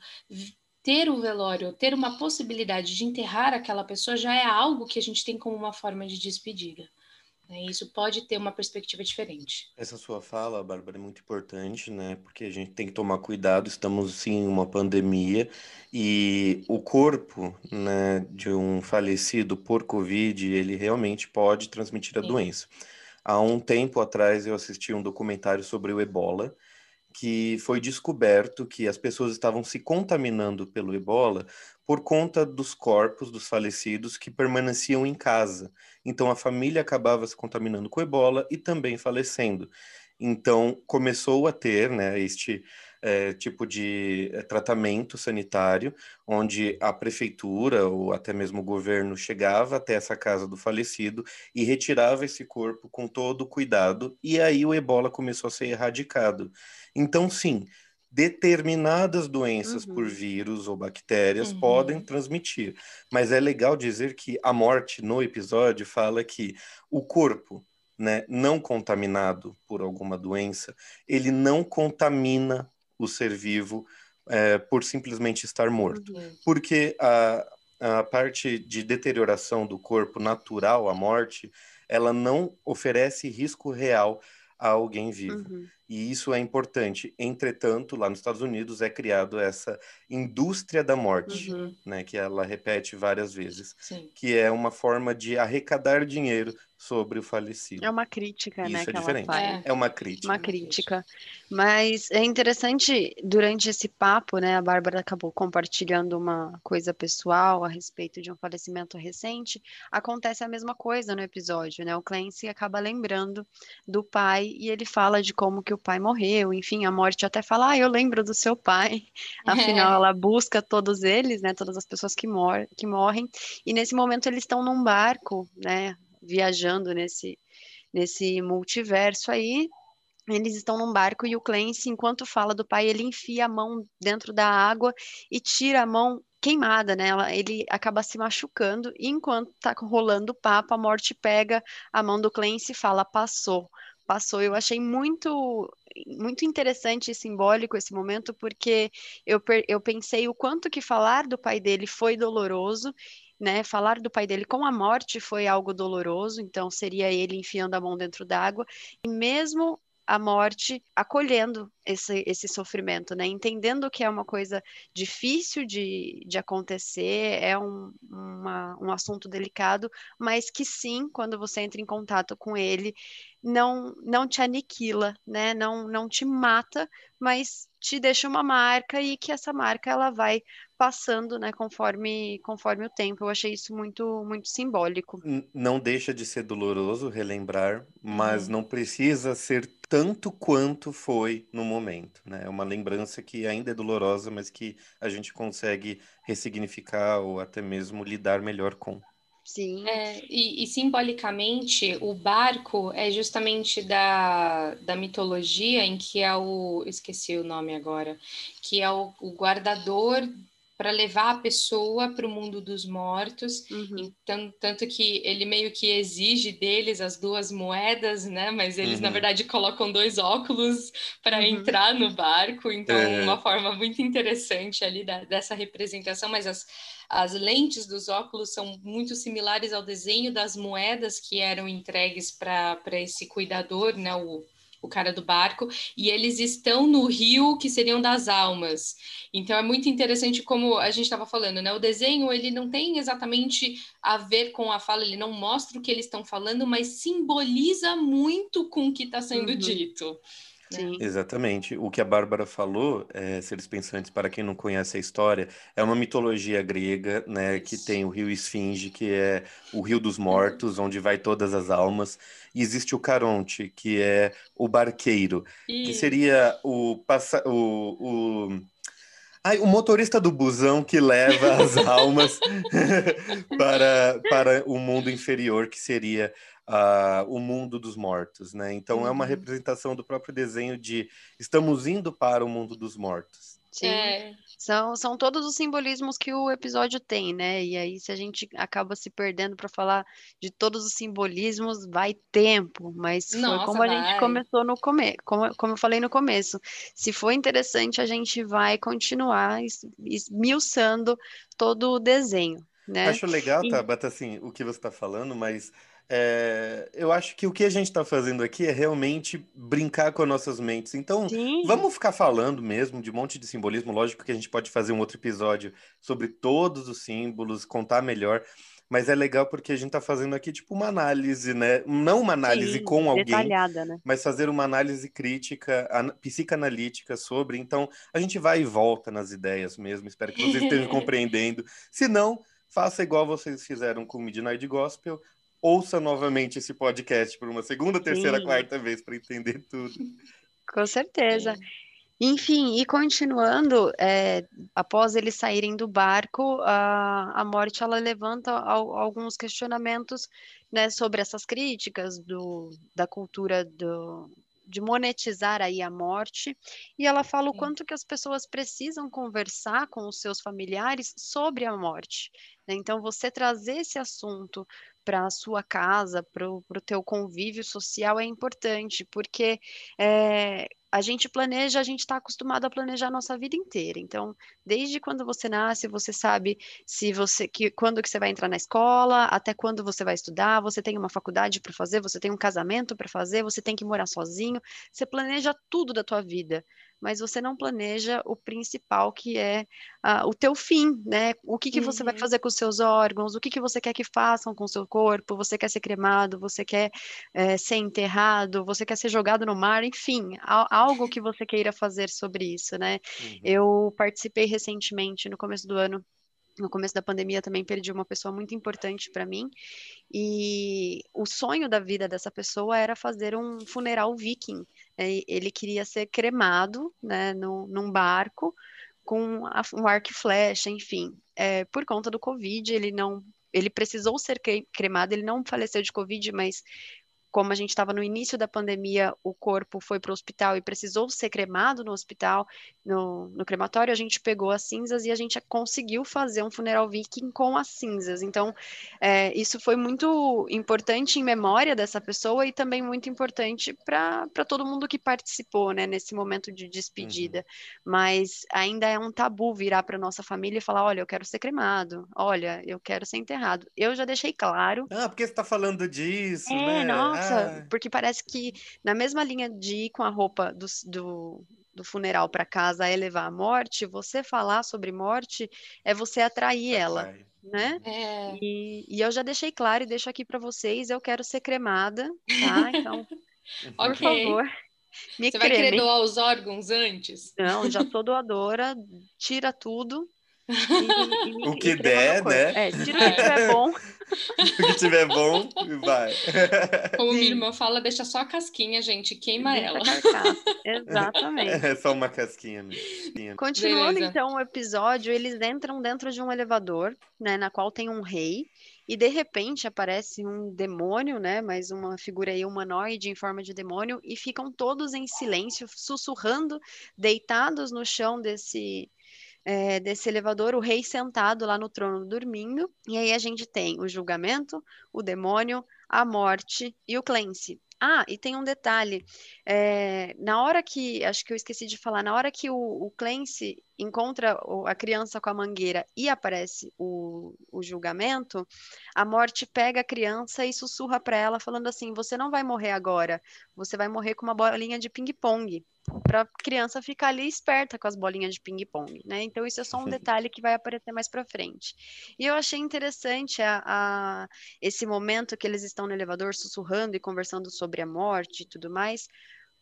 ter o velório, ter uma possibilidade de enterrar aquela pessoa já é algo que a gente tem como uma forma de despedida. Né? Isso pode ter uma perspectiva diferente. Essa sua fala, Bárbara, é muito importante, né? Porque a gente tem que tomar cuidado, estamos sim em uma pandemia e o corpo, né, de um falecido por Covid, ele realmente pode transmitir a sim. doença. Há um tempo atrás eu assisti um documentário sobre o Ebola, que foi descoberto que as pessoas estavam se contaminando pelo ebola por conta dos corpos dos falecidos que permaneciam em casa. Então a família acabava se contaminando com ebola e também falecendo. Então começou a ter né, este é, tipo de é, tratamento sanitário, onde a prefeitura ou até mesmo o governo chegava até essa casa do falecido e retirava esse corpo com todo o cuidado, e aí o ebola começou a ser erradicado. Então, sim, determinadas doenças uhum. por vírus ou bactérias uhum. podem transmitir. Mas é legal dizer que a morte no episódio fala que o corpo, né, não contaminado por alguma doença, ele não contamina o ser vivo é, por simplesmente estar morto. Uhum. Porque a, a parte de deterioração do corpo natural, a morte, ela não oferece risco real a alguém vivo. Uhum. E isso é importante. Entretanto, lá nos Estados Unidos é criado essa indústria da morte, uhum. né, que ela repete várias vezes, Sim. que é uma forma de arrecadar dinheiro sobre o falecido. É uma crítica, Isso né? é que diferente. Ela faz. É uma crítica. Uma crítica. Mas é interessante, durante esse papo, né? A Bárbara acabou compartilhando uma coisa pessoal a respeito de um falecimento recente. Acontece a mesma coisa no episódio, né? O Clancy acaba lembrando do pai e ele fala de como que o pai morreu. Enfim, a morte até fala, ah, eu lembro do seu pai. Afinal, é. ela busca todos eles, né? Todas as pessoas que, mor que morrem. E nesse momento eles estão num barco, né? Viajando nesse, nesse multiverso aí. Eles estão num barco e o Clancy, enquanto fala do pai, ele enfia a mão dentro da água e tira a mão queimada, né? Ele acaba se machucando e enquanto tá rolando o papo, a morte pega a mão do Clancy e fala: passou, passou. Eu achei muito muito interessante e simbólico esse momento, porque eu, eu pensei o quanto que falar do pai dele foi doloroso né? Falar do pai dele com a morte foi algo doloroso, então seria ele enfiando a mão dentro d'água, e mesmo a morte acolhendo esse, esse sofrimento, né? Entendendo que é uma coisa difícil de, de acontecer, é um, uma, um assunto delicado, mas que sim, quando você entra em contato com ele, não, não te aniquila, né? Não, não te mata, mas te deixa uma marca e que essa marca ela vai passando, né, conforme conforme o tempo. Eu achei isso muito muito simbólico. Não deixa de ser doloroso relembrar, mas uhum. não precisa ser tanto quanto foi no momento, né? É uma lembrança que ainda é dolorosa, mas que a gente consegue ressignificar ou até mesmo lidar melhor com. Sim. É, e, e, simbolicamente, o barco é justamente da, da mitologia em que é o. Esqueci o nome agora. Que é o, o guardador para levar a pessoa para o mundo dos mortos. Uhum. Então, tanto que ele meio que exige deles as duas moedas, né? Mas eles, uhum. na verdade, colocam dois óculos para uhum. entrar no barco. Então, é. uma forma muito interessante ali da, dessa representação, mas as, as lentes dos óculos são muito similares ao desenho das moedas que eram entregues para esse cuidador, né? O, o cara do barco, e eles estão no rio que seriam das almas. Então é muito interessante como a gente estava falando, né? O desenho ele não tem exatamente a ver com a fala, ele não mostra o que eles estão falando, mas simboliza muito com o que está sendo uhum. dito. Sim. Exatamente. O que a Bárbara falou, é, seres pensantes, para quem não conhece a história, é uma mitologia grega, né, que tem o rio Esfinge, que é o rio dos mortos, onde vai todas as almas, e existe o Caronte, que é o barqueiro, que seria o, passa o, o Ai, o motorista do busão que leva as almas para, para o mundo inferior, que seria uh, o mundo dos mortos, né? Então uhum. é uma uhum. representação do próprio desenho de estamos indo para o mundo dos mortos. Sim. É. São, são todos os simbolismos que o episódio tem, né? E aí, se a gente acaba se perdendo para falar de todos os simbolismos, vai tempo. Mas Nossa, foi como vai. a gente começou no começo, como, como eu falei no começo. Se for interessante, a gente vai continuar esmiuçando todo o desenho. Né? Acho legal, Tabata, assim, o que você está falando, mas é, eu acho que o que a gente está fazendo aqui é realmente brincar com as nossas mentes. Então, Sim. vamos ficar falando mesmo de um monte de simbolismo. Lógico que a gente pode fazer um outro episódio sobre todos os símbolos, contar melhor. Mas é legal porque a gente está fazendo aqui tipo uma análise, né? Não uma análise Sim, com alguém, né? mas fazer uma análise crítica, psicanalítica sobre. Então, a gente vai e volta nas ideias mesmo. Espero que vocês estejam compreendendo. Se não, faça igual vocês fizeram com o Midnight Gospel ouça novamente esse podcast por uma segunda, terceira, Sim. quarta vez para entender tudo. Com certeza. Enfim, e continuando, é, após eles saírem do barco, a, a morte ela levanta ao, alguns questionamentos né, sobre essas críticas do, da cultura do, de monetizar aí a morte, e ela fala o quanto que as pessoas precisam conversar com os seus familiares sobre a morte. Né? Então, você trazer esse assunto para a sua casa, para o teu convívio social é importante, porque é, a gente planeja, a gente está acostumado a planejar a nossa vida inteira. Então, desde quando você nasce, você sabe se você que quando que você vai entrar na escola, até quando você vai estudar, você tem uma faculdade para fazer, você tem um casamento para fazer, você tem que morar sozinho, você planeja tudo da tua vida mas você não planeja o principal, que é uh, o teu fim, né? O que, que uhum. você vai uhum. fazer com os seus órgãos, o que, que você quer que façam com o seu corpo, você quer ser cremado, você quer é, ser enterrado, você quer ser jogado no mar, enfim, algo que você queira fazer sobre isso, né? Uhum. Eu participei recentemente, no começo do ano, no começo da pandemia também perdi uma pessoa muito importante para mim e o sonho da vida dessa pessoa era fazer um funeral viking ele queria ser cremado, né, no, num barco com a, um arco e flecha, enfim. É, por conta do Covid, ele não, ele precisou ser cremado, ele não faleceu de Covid, mas como a gente estava no início da pandemia, o corpo foi para o hospital e precisou ser cremado no hospital, no, no, crematório, a gente pegou as cinzas e a gente conseguiu fazer um funeral viking com as cinzas. Então, é, isso foi muito importante em memória dessa pessoa e também muito importante para todo mundo que participou né, nesse momento de despedida. Uhum. Mas ainda é um tabu virar para nossa família e falar: olha, eu quero ser cremado, olha, eu quero ser enterrado. Eu já deixei claro. Ah, porque você está falando disso, é, né? Nossa, nossa, porque parece que na mesma linha de ir com a roupa do, do, do funeral para casa é levar a morte, você falar sobre morte é você atrair ela, né? É. E, e, eu já deixei claro e deixo aqui para vocês, eu quero ser cremada, tá? Então, por favor. Me você creme. vai querer doar os órgãos antes? Não, já sou doadora, tira tudo, e, e, o que der, né? É, tira o que tiver bom. o que tiver bom, vai. Como minha irmã fala, deixa só a casquinha, gente, queima deixa ela. Exatamente. É só uma casquinha mesmo. Continuando Beleza. então o episódio, eles entram dentro de um elevador, né, na qual tem um rei, e de repente aparece um demônio, né, mais uma figura aí humanoide em forma de demônio, e ficam todos em silêncio, sussurrando, deitados no chão desse é, desse elevador, o rei sentado lá no trono dormindo, e aí a gente tem o julgamento, o demônio, a morte e o Clancy. Ah, e tem um detalhe. É, na hora que, acho que eu esqueci de falar, na hora que o, o Clancy encontra a criança com a mangueira e aparece o, o julgamento, a morte pega a criança e sussurra para ela, falando assim: Você não vai morrer agora, você vai morrer com uma bolinha de ping-pong para a criança ficar ali esperta com as bolinhas de ping-pong, né? Então isso é só um detalhe que vai aparecer mais para frente. E eu achei interessante a, a, esse momento que eles estão no elevador sussurrando e conversando sobre a morte e tudo mais.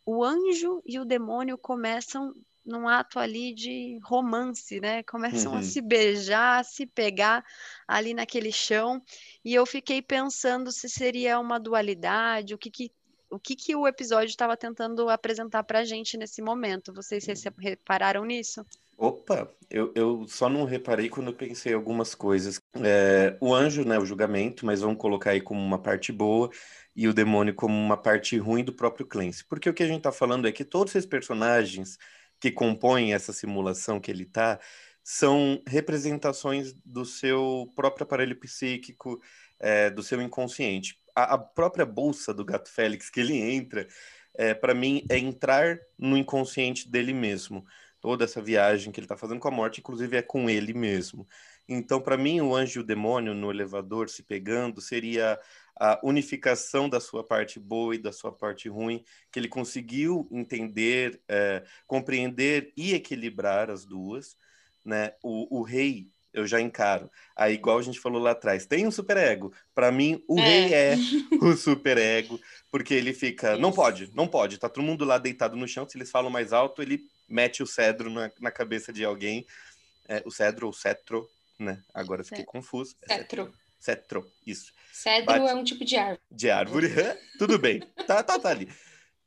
O anjo e o demônio começam num ato ali de romance, né? Começam uhum. a se beijar, a se pegar ali naquele chão. E eu fiquei pensando se seria uma dualidade, o que, que o que, que o episódio estava tentando apresentar para a gente nesse momento. Vocês repararam nisso? Opa, eu, eu só não reparei quando eu pensei algumas coisas. É, o anjo, né, o julgamento, mas vamos colocar aí como uma parte boa e o demônio como uma parte ruim do próprio Clancy. Porque o que a gente está falando é que todos esses personagens que compõem essa simulação que ele está são representações do seu próprio aparelho psíquico, é, do seu inconsciente a, a própria bolsa do Gato Félix que ele entra, é, para mim, é entrar no inconsciente dele mesmo. Toda essa viagem que ele está fazendo com a morte, inclusive, é com ele mesmo. Então, para mim, o anjo e o demônio no elevador se pegando seria a unificação da sua parte boa e da sua parte ruim, que ele conseguiu entender, é, compreender e equilibrar as duas. Né? O, o rei eu já encaro. Aí, igual a gente falou lá atrás, tem um superego. Para mim, o é. rei é o superego, porque ele fica, Isso. não pode, não pode. Tá todo mundo lá deitado no chão, se eles falam mais alto, ele mete o cedro na, na cabeça de alguém. É, o cedro ou cetro, né? Agora fiquei confuso. É cetro. Cetro, isso. Cedro Bate... é um tipo de árvore. De árvore, tudo bem. Tá, tá, tá ali.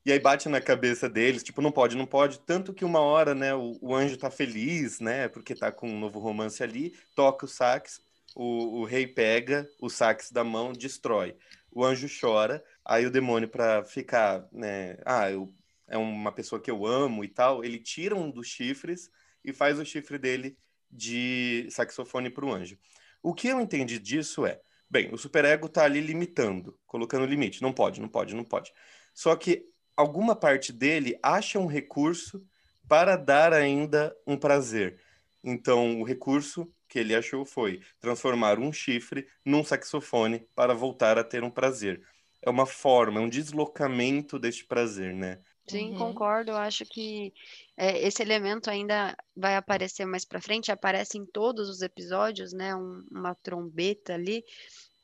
E aí bate na cabeça deles, tipo, não pode, não pode. Tanto que uma hora, né, o, o anjo tá feliz, né, porque tá com um novo romance ali, toca o sax, o, o rei pega o sax da mão, destrói. O anjo chora, aí o demônio, para ficar, né, ah, eu, é uma pessoa que eu amo e tal, ele tira um dos chifres e faz o chifre dele de saxofone para o anjo. O que eu entendi disso é, bem, o superego tá ali limitando, colocando limite, não pode, não pode, não pode. Só que alguma parte dele acha um recurso para dar ainda um prazer. Então, o recurso que ele achou foi transformar um chifre num saxofone para voltar a ter um prazer. É uma forma, é um deslocamento deste prazer, né? Sim, uhum. concordo. Eu acho que é, esse elemento ainda vai aparecer mais para frente, aparece em todos os episódios, né? Um, uma trombeta ali,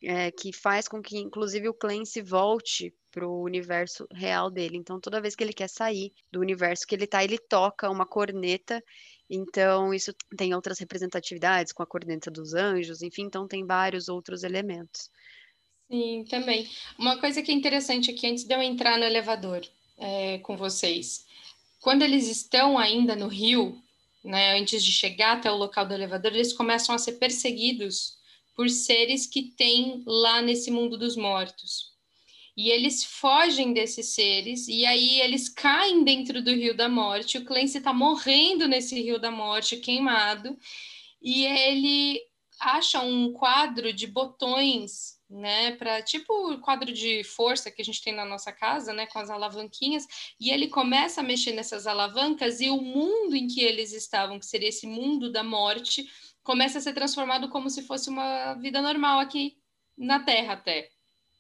é, que faz com que, inclusive, o Clancy volte para o universo real dele. Então, toda vez que ele quer sair do universo que ele está, ele toca uma corneta. Então, isso tem outras representatividades, com a corneta dos anjos, enfim, então tem vários outros elementos. Sim, também. Uma coisa que é interessante aqui, antes de eu entrar no elevador é, com vocês, quando eles estão ainda no rio, né, antes de chegar até o local do elevador, eles começam a ser perseguidos por seres que tem lá nesse mundo dos mortos. E eles fogem desses seres, e aí eles caem dentro do Rio da Morte. O Clancy está morrendo nesse Rio da Morte, queimado, e ele acha um quadro de botões né, para tipo o quadro de força que a gente tem na nossa casa, né, com as alavanquinhas, e ele começa a mexer nessas alavancas e o mundo em que eles estavam, que seria esse mundo da morte, começa a ser transformado como se fosse uma vida normal aqui na Terra até.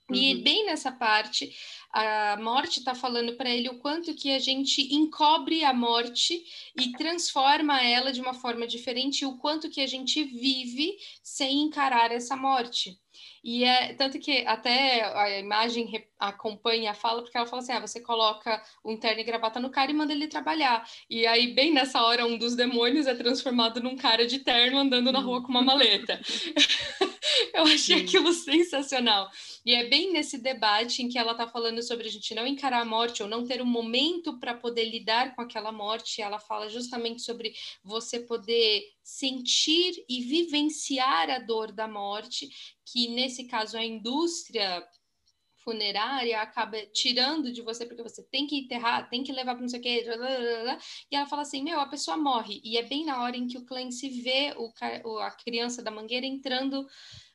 Uhum. E bem nessa parte, a morte está falando para ele o quanto que a gente encobre a morte e transforma ela de uma forma diferente, e o quanto que a gente vive sem encarar essa morte. E é tanto que até a imagem acompanha a fala, porque ela fala assim: ah, você coloca um terno e gravata no cara e manda ele trabalhar. E aí, bem nessa hora, um dos demônios é transformado num cara de terno andando na rua com uma maleta. Eu achei aquilo sensacional. E é bem nesse debate em que ela está falando sobre a gente não encarar a morte ou não ter um momento para poder lidar com aquela morte. Ela fala justamente sobre você poder sentir e vivenciar a dor da morte, que nesse caso a indústria funerária acaba tirando de você porque você tem que enterrar, tem que levar para não sei o quê, e ela fala assim, meu, a pessoa morre, e é bem na hora em que o Clancy vê o, a criança da mangueira entrando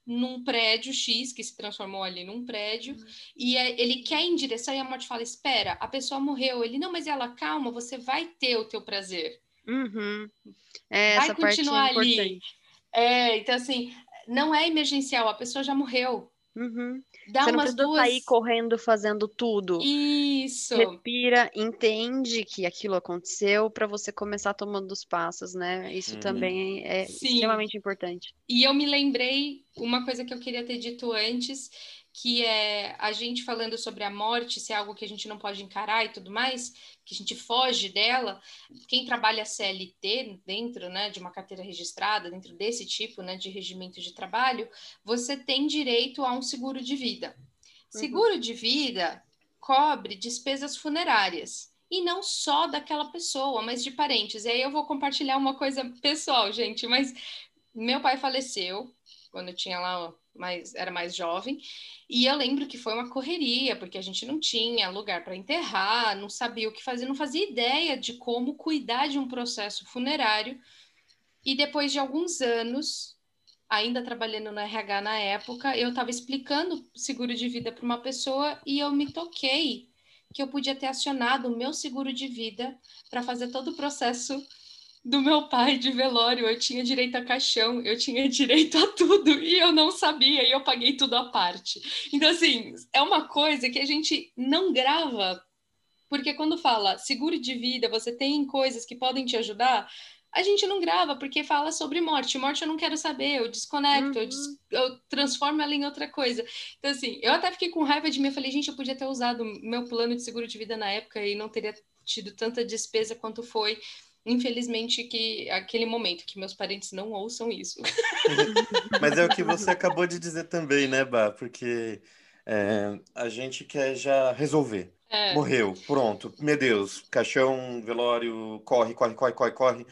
num prédio X, que se transformou ali num prédio, uhum. e é, ele quer ir em direção e a morte fala, espera, a pessoa morreu. Ele, não, mas ela, calma, você vai ter o teu prazer. Uhum. É, vai continuar é ali. É, então assim, não é emergencial, a pessoa já morreu. Uhum. Dá Você não precisa duas... sair correndo fazendo tudo. Isso. Respira, entende que aquilo aconteceu para você começar tomando os passos, né? Isso uhum. também é Sim. extremamente importante. E eu me lembrei uma coisa que eu queria ter dito antes, que é a gente falando sobre a morte, se é algo que a gente não pode encarar e tudo mais, que a gente foge dela. Quem trabalha CLT dentro né, de uma carteira registrada, dentro desse tipo né, de regimento de trabalho, você tem direito a um seguro de vida. Uhum. Seguro de vida cobre despesas funerárias. E não só daquela pessoa, mas de parentes. E aí eu vou compartilhar uma coisa pessoal, gente. Mas meu pai faleceu quando eu tinha lá mais, era mais jovem, e eu lembro que foi uma correria, porque a gente não tinha lugar para enterrar, não sabia o que fazer, não fazia ideia de como cuidar de um processo funerário. E depois de alguns anos, ainda trabalhando no RH na época, eu estava explicando seguro de vida para uma pessoa e eu me toquei que eu podia ter acionado o meu seguro de vida para fazer todo o processo do meu pai de velório, eu tinha direito a caixão, eu tinha direito a tudo e eu não sabia e eu paguei tudo à parte. Então, assim, é uma coisa que a gente não grava, porque quando fala seguro de vida, você tem coisas que podem te ajudar, a gente não grava porque fala sobre morte. Morte eu não quero saber, eu desconecto, uhum. eu, des eu, transformo ela em outra coisa. Então, assim, eu até fiquei com raiva de mim. Eu falei, gente, eu podia ter usado meu plano de seguro de vida na época e não teria tido tanta despesa quanto foi infelizmente que aquele momento que meus parentes não ouçam isso. Mas é o que você acabou de dizer também, né, Bá? Porque é, a gente quer já resolver. É. Morreu, pronto. Meu Deus, caixão, velório, corre, corre, corre, corre, corre.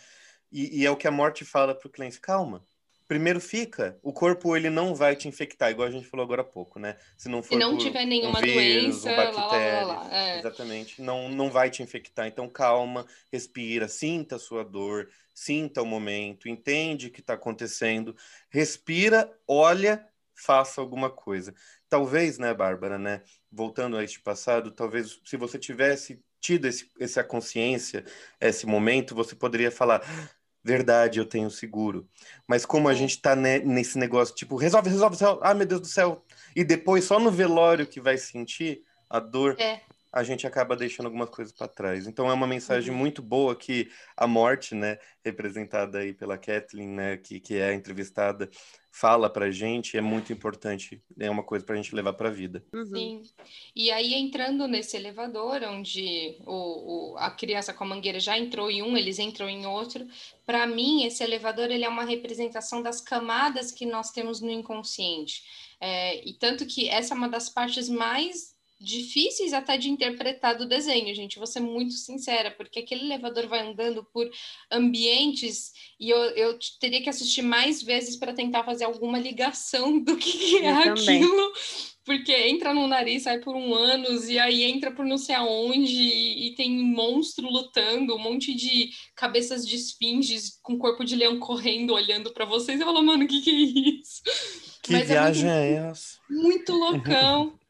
E, e é o que a morte fala para o cliente: calma, primeiro fica, o corpo ele não vai te infectar, igual a gente falou agora há pouco, né? Se não for Se não tiver nenhuma um vírus, doença, um bactéria, lá, lá, lá, é. exatamente, não, não vai te infectar. Então calma, respira, sinta a sua dor, sinta o momento, entende o que está acontecendo, respira, olha, faça alguma coisa. Talvez, né, Bárbara, né, voltando a este passado, talvez se você tivesse tido esse, essa consciência, esse momento, você poderia falar, verdade, eu tenho seguro. Mas como a gente tá né, nesse negócio, tipo, resolve, resolve, resolve, ah, meu Deus do céu, e depois só no velório que vai sentir a dor, é a gente acaba deixando algumas coisas para trás. Então é uma mensagem uhum. muito boa que a morte, né, representada aí pela Kathleen, né, que, que é entrevistada, fala para gente, é muito importante, é uma coisa para a gente levar para a vida. Uhum. Sim. E aí entrando nesse elevador, onde o, o, a criança com a mangueira já entrou em um, eles entram em outro. Para mim, esse elevador ele é uma representação das camadas que nós temos no inconsciente. É, e tanto que essa é uma das partes mais difíceis até de interpretar do desenho, gente. Vou ser muito sincera, porque aquele elevador vai andando por ambientes e eu, eu teria que assistir mais vezes para tentar fazer alguma ligação do que, é eu aquilo. Também. Porque entra no nariz, sai por um ânus, e aí entra por não sei aonde, e, e tem monstro lutando, um monte de cabeças de esfinges com corpo de leão correndo, olhando para vocês. Eu falo, mano, o que, que é isso? Que Mas viagem é, muito, é essa? Muito loucão.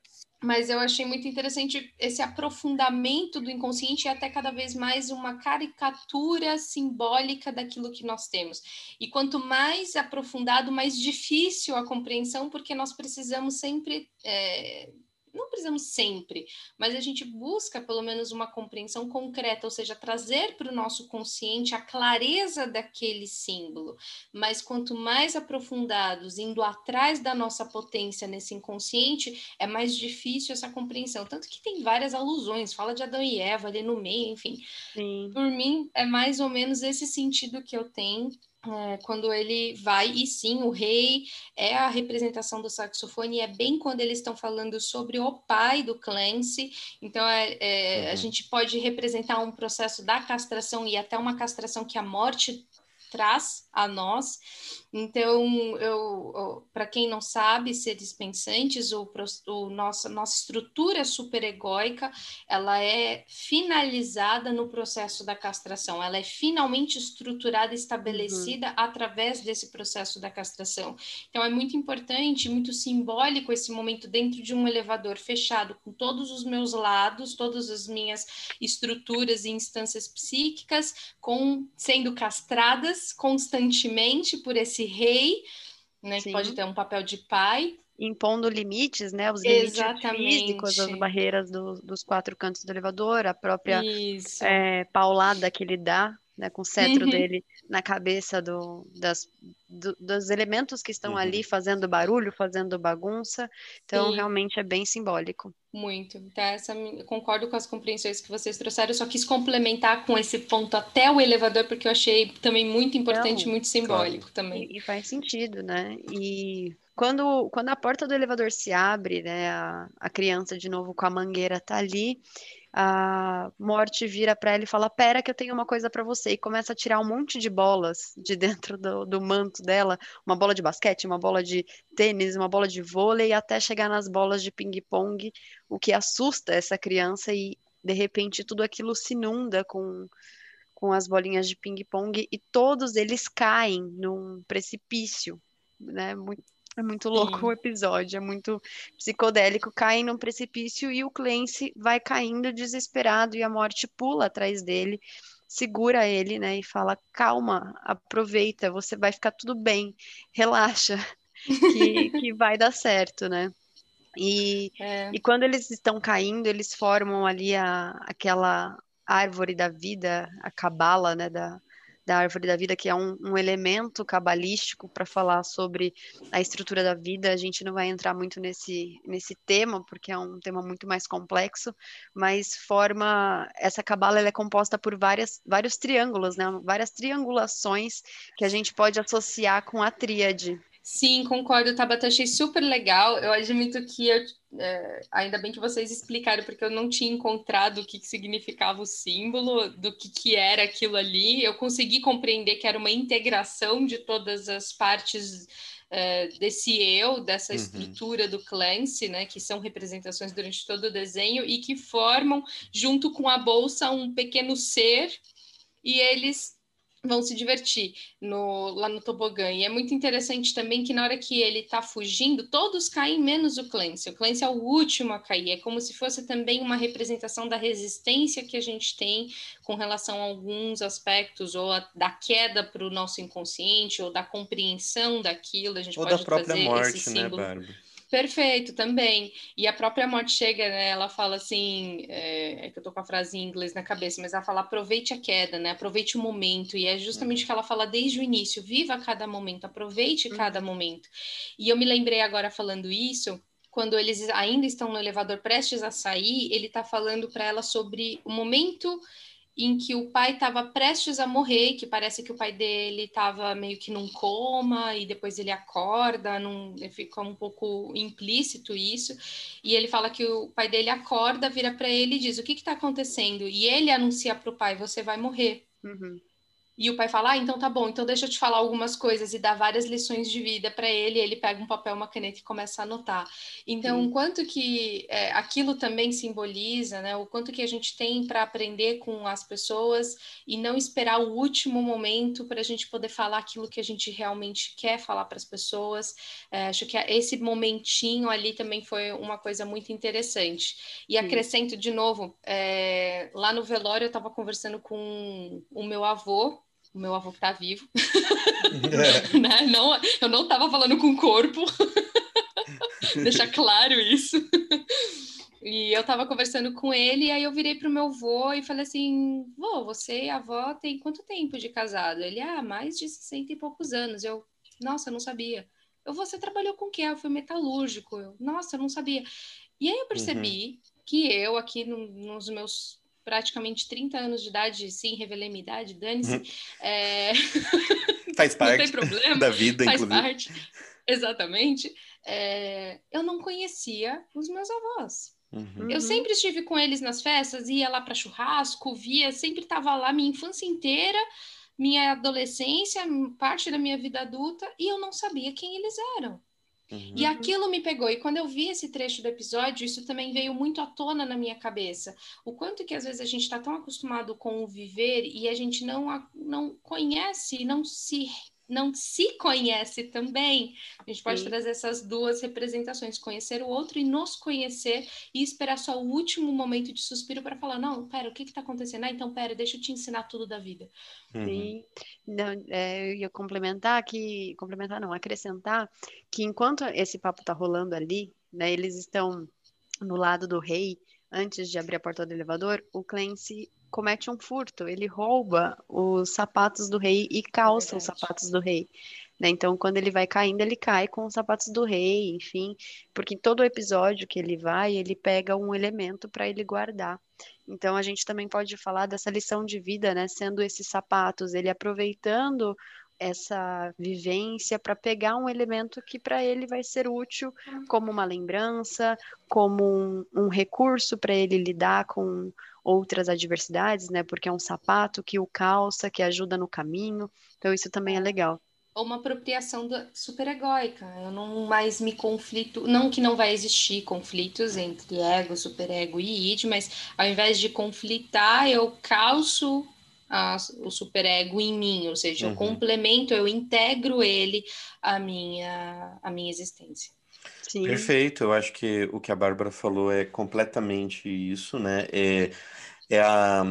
mas eu achei muito interessante esse aprofundamento do inconsciente e até cada vez mais uma caricatura simbólica daquilo que nós temos. E quanto mais aprofundado, mais difícil a compreensão, porque nós precisamos sempre é, não precisamos sempre, mas a gente busca pelo menos uma compreensão concreta, ou seja, trazer para o nosso consciente a clareza daquele símbolo. Mas quanto mais aprofundados, indo atrás da nossa potência nesse inconsciente, é mais difícil essa compreensão. Tanto que tem várias alusões, fala de Adão e Eva ali no meio, enfim. Sim. Por mim, é mais ou menos esse sentido que eu tenho é, quando ele vai, e sim, o rei é a representação do saxofone, e é bem quando eles estão falando sobre o pai do Clancy, então é, é, uhum. a gente pode representar um processo da castração e até uma castração que a morte traz a nós. Então, eu, para quem não sabe, seres pensantes, o, o nossa, nossa estrutura superegóica, ela é finalizada no processo da castração, ela é finalmente estruturada, estabelecida uhum. através desse processo da castração. Então, é muito importante, muito simbólico esse momento dentro de um elevador fechado, com todos os meus lados, todas as minhas estruturas e instâncias psíquicas, com sendo castradas constantemente por esse rei, né, que pode ter um papel de pai. Impondo limites, né? Os limites Exatamente. físicos, as barreiras do, dos quatro cantos do elevador, a própria é, paulada que ele dá né, com o cetro uhum. dele na cabeça do, das, do, dos elementos que estão uhum. ali fazendo barulho, fazendo bagunça. Então, Sim. realmente é bem simbólico. Muito. Então, essa, concordo com as compreensões que vocês trouxeram. Eu só quis complementar com esse ponto até o elevador, porque eu achei também muito importante, Não, muito simbólico claro. também. E, e, faz sentido, né? E quando, quando a porta do elevador se abre, né, a, a criança de novo com a mangueira tá ali a morte vira para ela e fala: Pera, que eu tenho uma coisa para você. E começa a tirar um monte de bolas de dentro do, do manto dela: uma bola de basquete, uma bola de tênis, uma bola de vôlei, até chegar nas bolas de ping-pong, o que assusta essa criança e de repente tudo aquilo se inunda com, com as bolinhas de ping-pong e todos eles caem num precipício. Né, muito, é muito louco Sim. o episódio, é muito psicodélico. Cai num precipício e o Clancy vai caindo desesperado e a morte pula atrás dele, segura ele, né, e fala: calma, aproveita, você vai ficar tudo bem, relaxa, que, que vai dar certo, né? E, é. e quando eles estão caindo, eles formam ali a, aquela árvore da vida, a cabala, né, da, da árvore da vida, que é um, um elemento cabalístico para falar sobre a estrutura da vida. A gente não vai entrar muito nesse, nesse tema, porque é um tema muito mais complexo, mas forma. Essa cabala é composta por várias, vários triângulos, né? várias triangulações que a gente pode associar com a tríade. Sim, concordo, Tabata, achei super legal. Eu admito que eu, é, ainda bem que vocês explicaram, porque eu não tinha encontrado o que, que significava o símbolo, do que, que era aquilo ali. Eu consegui compreender que era uma integração de todas as partes é, desse eu, dessa uhum. estrutura do Clancy, né, que são representações durante todo o desenho e que formam, junto com a bolsa, um pequeno ser, e eles vão se divertir no, lá no tobogã. E é muito interessante também que na hora que ele está fugindo, todos caem menos o Clancy. O Clancy é o último a cair. É como se fosse também uma representação da resistência que a gente tem com relação a alguns aspectos, ou a, da queda para o nosso inconsciente, ou da compreensão daquilo. A gente ou pode da própria fazer morte, esse né. Bárbara? Perfeito, também. E a própria morte chega, né? Ela fala assim, é, é, que eu tô com a frase em inglês na cabeça, mas ela fala aproveite a queda, né? Aproveite o momento. E é justamente o que ela fala desde o início: viva cada momento, aproveite Uhum. cada momento. E eu me lembrei agora falando isso, quando eles ainda estão no elevador prestes a sair, ele tá falando para ela sobre o momento em que o pai estava prestes a morrer, que parece que o pai dele estava meio que num coma e depois ele acorda, num, fica um pouco implícito isso. E ele fala que o pai dele acorda, vira para ele e diz: O que está acontecendo? E ele anuncia para o pai: Você vai morrer. Uhum. E o pai fala: Ah, então tá bom, então deixa eu te falar algumas coisas e dá várias lições de vida para ele. Ele pega um papel, uma caneta e começa a anotar. Então, o quanto que é, aquilo também simboliza, né? O quanto que a gente tem para aprender com as pessoas e não esperar o último momento para a gente poder falar aquilo que a gente realmente quer falar para as pessoas. É, acho que esse momentinho ali também foi uma coisa muito interessante. E acrescento de novo, é, lá no velório eu estava conversando com o meu avô, o meu avô que está vivo, né? Não, eu não estava falando com o corpo, deixar claro isso. E eu estava conversando com ele, e aí eu virei pro meu avô e falei assim: vô, você e a avó tem quanto tempo de casado? Ele, ah, mais de 60 e poucos anos. Eu, nossa, eu não sabia. Eu, você trabalhou com o quê? Eu fui metalúrgico. Eu, nossa, eu não sabia. E aí eu percebi que eu, aqui no- nos meus praticamente 30 anos de idade, sim, revelei minha idade, dane-se, Uhum. é, Faz não tem parte problema da vida, faz inclusive. parte. Exatamente. É, eu não conhecia os meus avós. Uhum. Eu Uhum. sempre estive com eles nas festas, ia lá para churrasco, via, sempre estava lá minha infância inteira, minha adolescência, parte da minha vida adulta, e eu não sabia quem eles eram. Uhum. E aquilo me pegou. E quando eu vi esse trecho do episódio, isso também veio muito à tona na minha cabeça. O quanto que às vezes a gente está tão acostumado com o viver e a gente não, não conhece, não se, não se conhece também. A gente pode Sim. trazer essas duas representações: conhecer o outro e nos conhecer e esperar só o último momento de suspiro para falar: não, pera, o que está acontecendo? Ah, então, pera, deixa eu te ensinar tudo da vida. Uhum. Sim, não, é, eu ia complementar que, complementar não, acrescentar que enquanto esse papo tá rolando ali, né, eles estão no lado do rei, antes de abrir a porta do elevador, o Clancy comete um furto, ele rouba os sapatos do rei e calça os verdade. sapatos do rei, né, então quando ele vai caindo, ele cai com os sapatos do rei, enfim, porque em todo episódio que ele vai, ele pega um elemento para ele guardar. Então a gente também pode falar dessa lição de vida, né? Sendo esses sapatos, ele aproveitando essa vivência para pegar um elemento que para ele vai ser útil como uma lembrança, como um, um recurso para ele lidar com outras adversidades, né? Porque é um sapato que o calça, que ajuda no caminho. Então isso também é legal. ou uma apropriação da superegóica. Eu não mais me conflito, não que não vai existir conflitos entre ego, superego e id, mas ao invés de conflitar, eu calço a- o superego em mim, ou seja, Uhum. eu complemento, eu integro ele à minha, à minha existência. Sim. Perfeito, eu acho que o que a Bárbara falou é completamente isso, né? É, é a,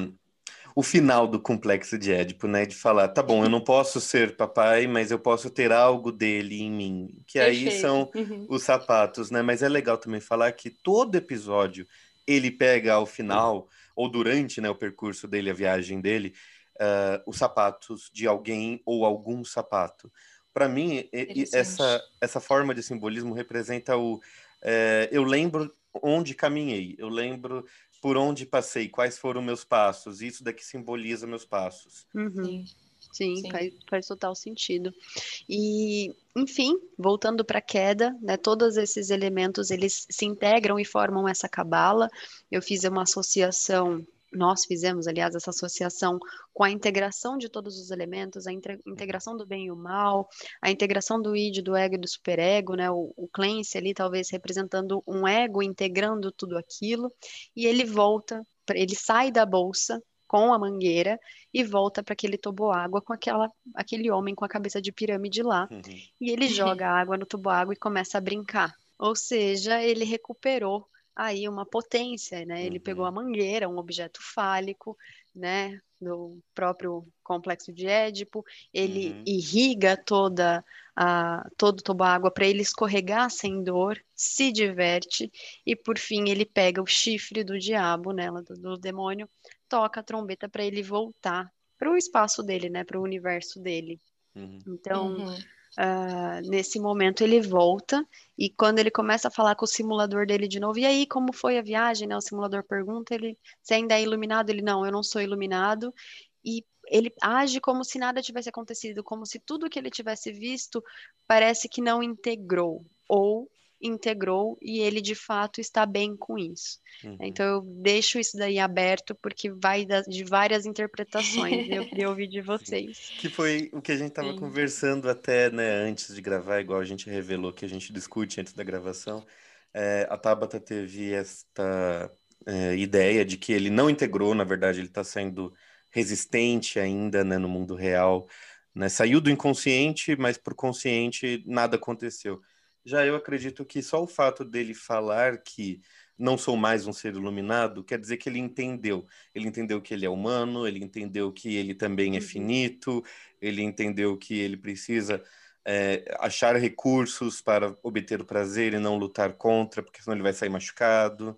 o final do complexo de Édipo, né? De falar, tá bom, eu não posso ser papai, mas eu posso ter algo dele em mim. Que aí Perfeito. são Uhum. os sapatos, né? Mas é legal também falar que todo episódio ele pega ao final, ou durante né, o percurso dele, a viagem dele, ah, os sapatos de alguém ou algum sapato. Para mim, essa, essa forma de simbolismo representa o. eh, eu lembro onde caminhei, eu lembro por onde passei, quais foram meus passos, isso daqui simboliza meus passos. Uhum. Sim. Sim, Sim. Faz, faz total sentido. E, enfim, voltando para a queda, né, todos esses elementos eles se integram e formam essa cabala. Eu fiz uma associação, nós fizemos, aliás, essa associação com a integração de todos os elementos, a integração do bem e o mal, a integração do id, do ego e do superego, né? O, o Clancy ali talvez representando um ego integrando tudo aquilo, e ele volta, ele sai da bolsa com a mangueira e volta para aquele toboágua com aquela, aquele homem com a cabeça de pirâmide lá. Uhum. E ele joga a água no toboágua e começa a brincar. Ou seja, ele recuperou aí uma potência, né? Ele uhum. pegou a mangueira, um objeto fálico, né? Do próprio complexo de Édipo, ele uhum. irriga toda a, todo o toboágua para ele escorregar sem dor, se diverte e por fim ele pega o chifre do diabo, né, do, do demônio, toca a trombeta para ele voltar para o espaço dele, né, para o universo dele. Uhum. Então uhum. Uh, nesse momento ele volta e quando ele começa a falar com o simulador dele de novo, e aí como foi a viagem, né? O simulador pergunta ele se ainda é iluminado, ele não, eu não sou iluminado e ele age como se nada tivesse acontecido, como se tudo que ele tivesse visto parece que não integrou ou integrou e ele de fato está bem com isso. Uhum. Então eu deixo isso daí aberto porque vai de várias interpretações eu queria ouvir de vocês. Sim. Que foi o que a gente estava conversando até né, antes de gravar, igual a gente revelou que a gente discute antes da gravação. É, a Tabata teve esta é, ideia de que ele não integrou, na verdade, ele está sendo resistente ainda né, no mundo real. Né? Saiu do inconsciente, mas para o consciente nada aconteceu. Já eu acredito que só o fato dele falar que não sou mais um ser iluminado quer dizer que ele entendeu. Ele entendeu que ele é humano, ele entendeu que ele também é uhum. finito, ele entendeu que ele precisa é, achar recursos para obter o prazer e não lutar contra, porque senão ele vai sair machucado.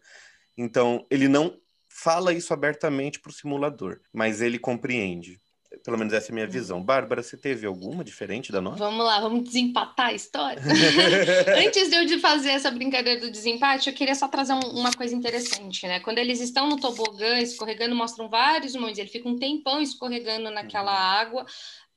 Então, ele não fala isso abertamente para o simulador, mas ele compreende. Pelo menos essa é a minha visão. Bárbara, você teve alguma diferente da nossa? Vamos lá, vamos desempatar a história. Antes de eu fazer essa brincadeira do desempate, eu queria só trazer um, uma coisa interessante, né? Quando eles estão no tobogã escorregando, mostram vários momentos. Ele fica um tempão escorregando naquela uhum. água.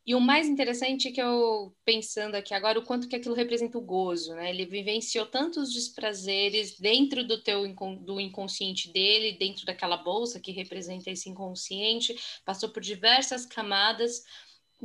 E o mais interessante é que eu, pensando aqui agora, o quanto que aquilo representa o gozo, né? Ele vivenciou tantos desprazeres dentro do teu do inconsciente dele, dentro daquela bolsa que representa esse inconsciente, passou por diversas camadas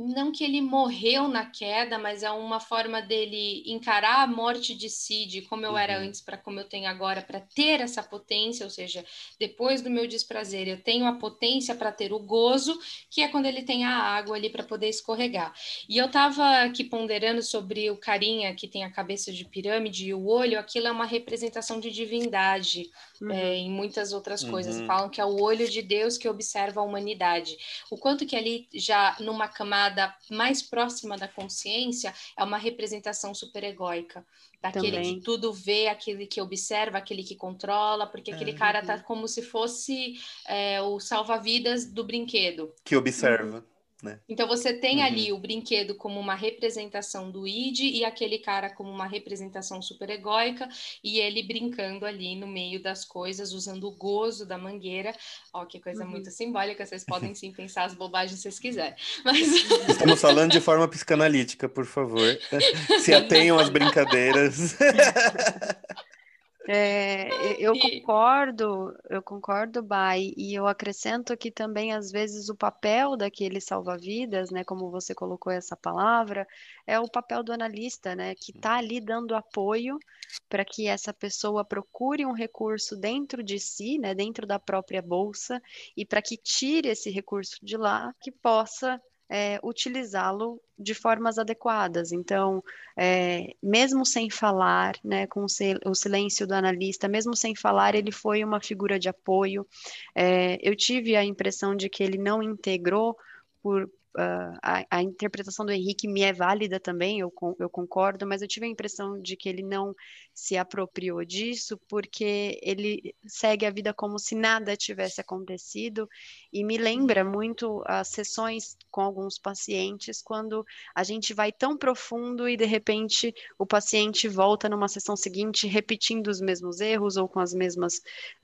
não que ele morreu na queda, mas é uma forma dele encarar a morte de si, de como eu uhum. era antes para como eu tenho agora, para ter essa potência, ou seja, depois do meu desprazer, eu tenho a potência para ter o gozo, que é quando ele tem a água ali para poder escorregar. E eu estava aqui ponderando sobre o carinha que tem a cabeça de pirâmide e o olho, aquilo é uma representação de divindade uhum. é, em muitas outras coisas. Uhum. Falam que é o olho de Deus que observa a humanidade. O quanto que ali já numa camada mais próxima da consciência é uma representação superegóica. Daquele Também. que tudo vê, aquele que observa, aquele que controla, porque aquele é, cara tá uhum. como se fosse é, o salva-vidas do brinquedo. Que observa. Né? Então você tem uhum. ali o brinquedo como uma representação do id e aquele cara como uma representação superegóica e ele brincando ali no meio das coisas, usando o gozo da mangueira. Ó, que coisa uhum. muito simbólica, vocês podem sim pensar as bobagens se vocês quiserem. Mas... Estamos falando de forma psicanalítica, por favor. Se atenham às brincadeiras. É, eu concordo, eu concordo, Bai, e eu acrescento que também, às vezes, o papel daquele salva-vidas, né, como você colocou essa palavra, é o papel do analista, né, que está ali dando apoio para que essa pessoa procure um recurso dentro de si, né, dentro da própria bolsa, e para que tire esse recurso de lá, que possa é, utilizá-lo de formas adequadas. Então, é, mesmo sem falar, né, com o silêncio do analista, mesmo sem falar, ele foi uma figura de apoio. É, eu tive a impressão de que ele não integrou por, Uh, a, a, interpretação do Henrique me é válida também, eu, eu concordo, mas eu tive a impressão de que ele não se apropriou disso porque ele segue a vida como se nada tivesse acontecido e me lembra muito as sessões com alguns pacientes quando a gente vai tão profundo e de repente o paciente volta numa sessão seguinte repetindo os mesmos erros ou com as mesmas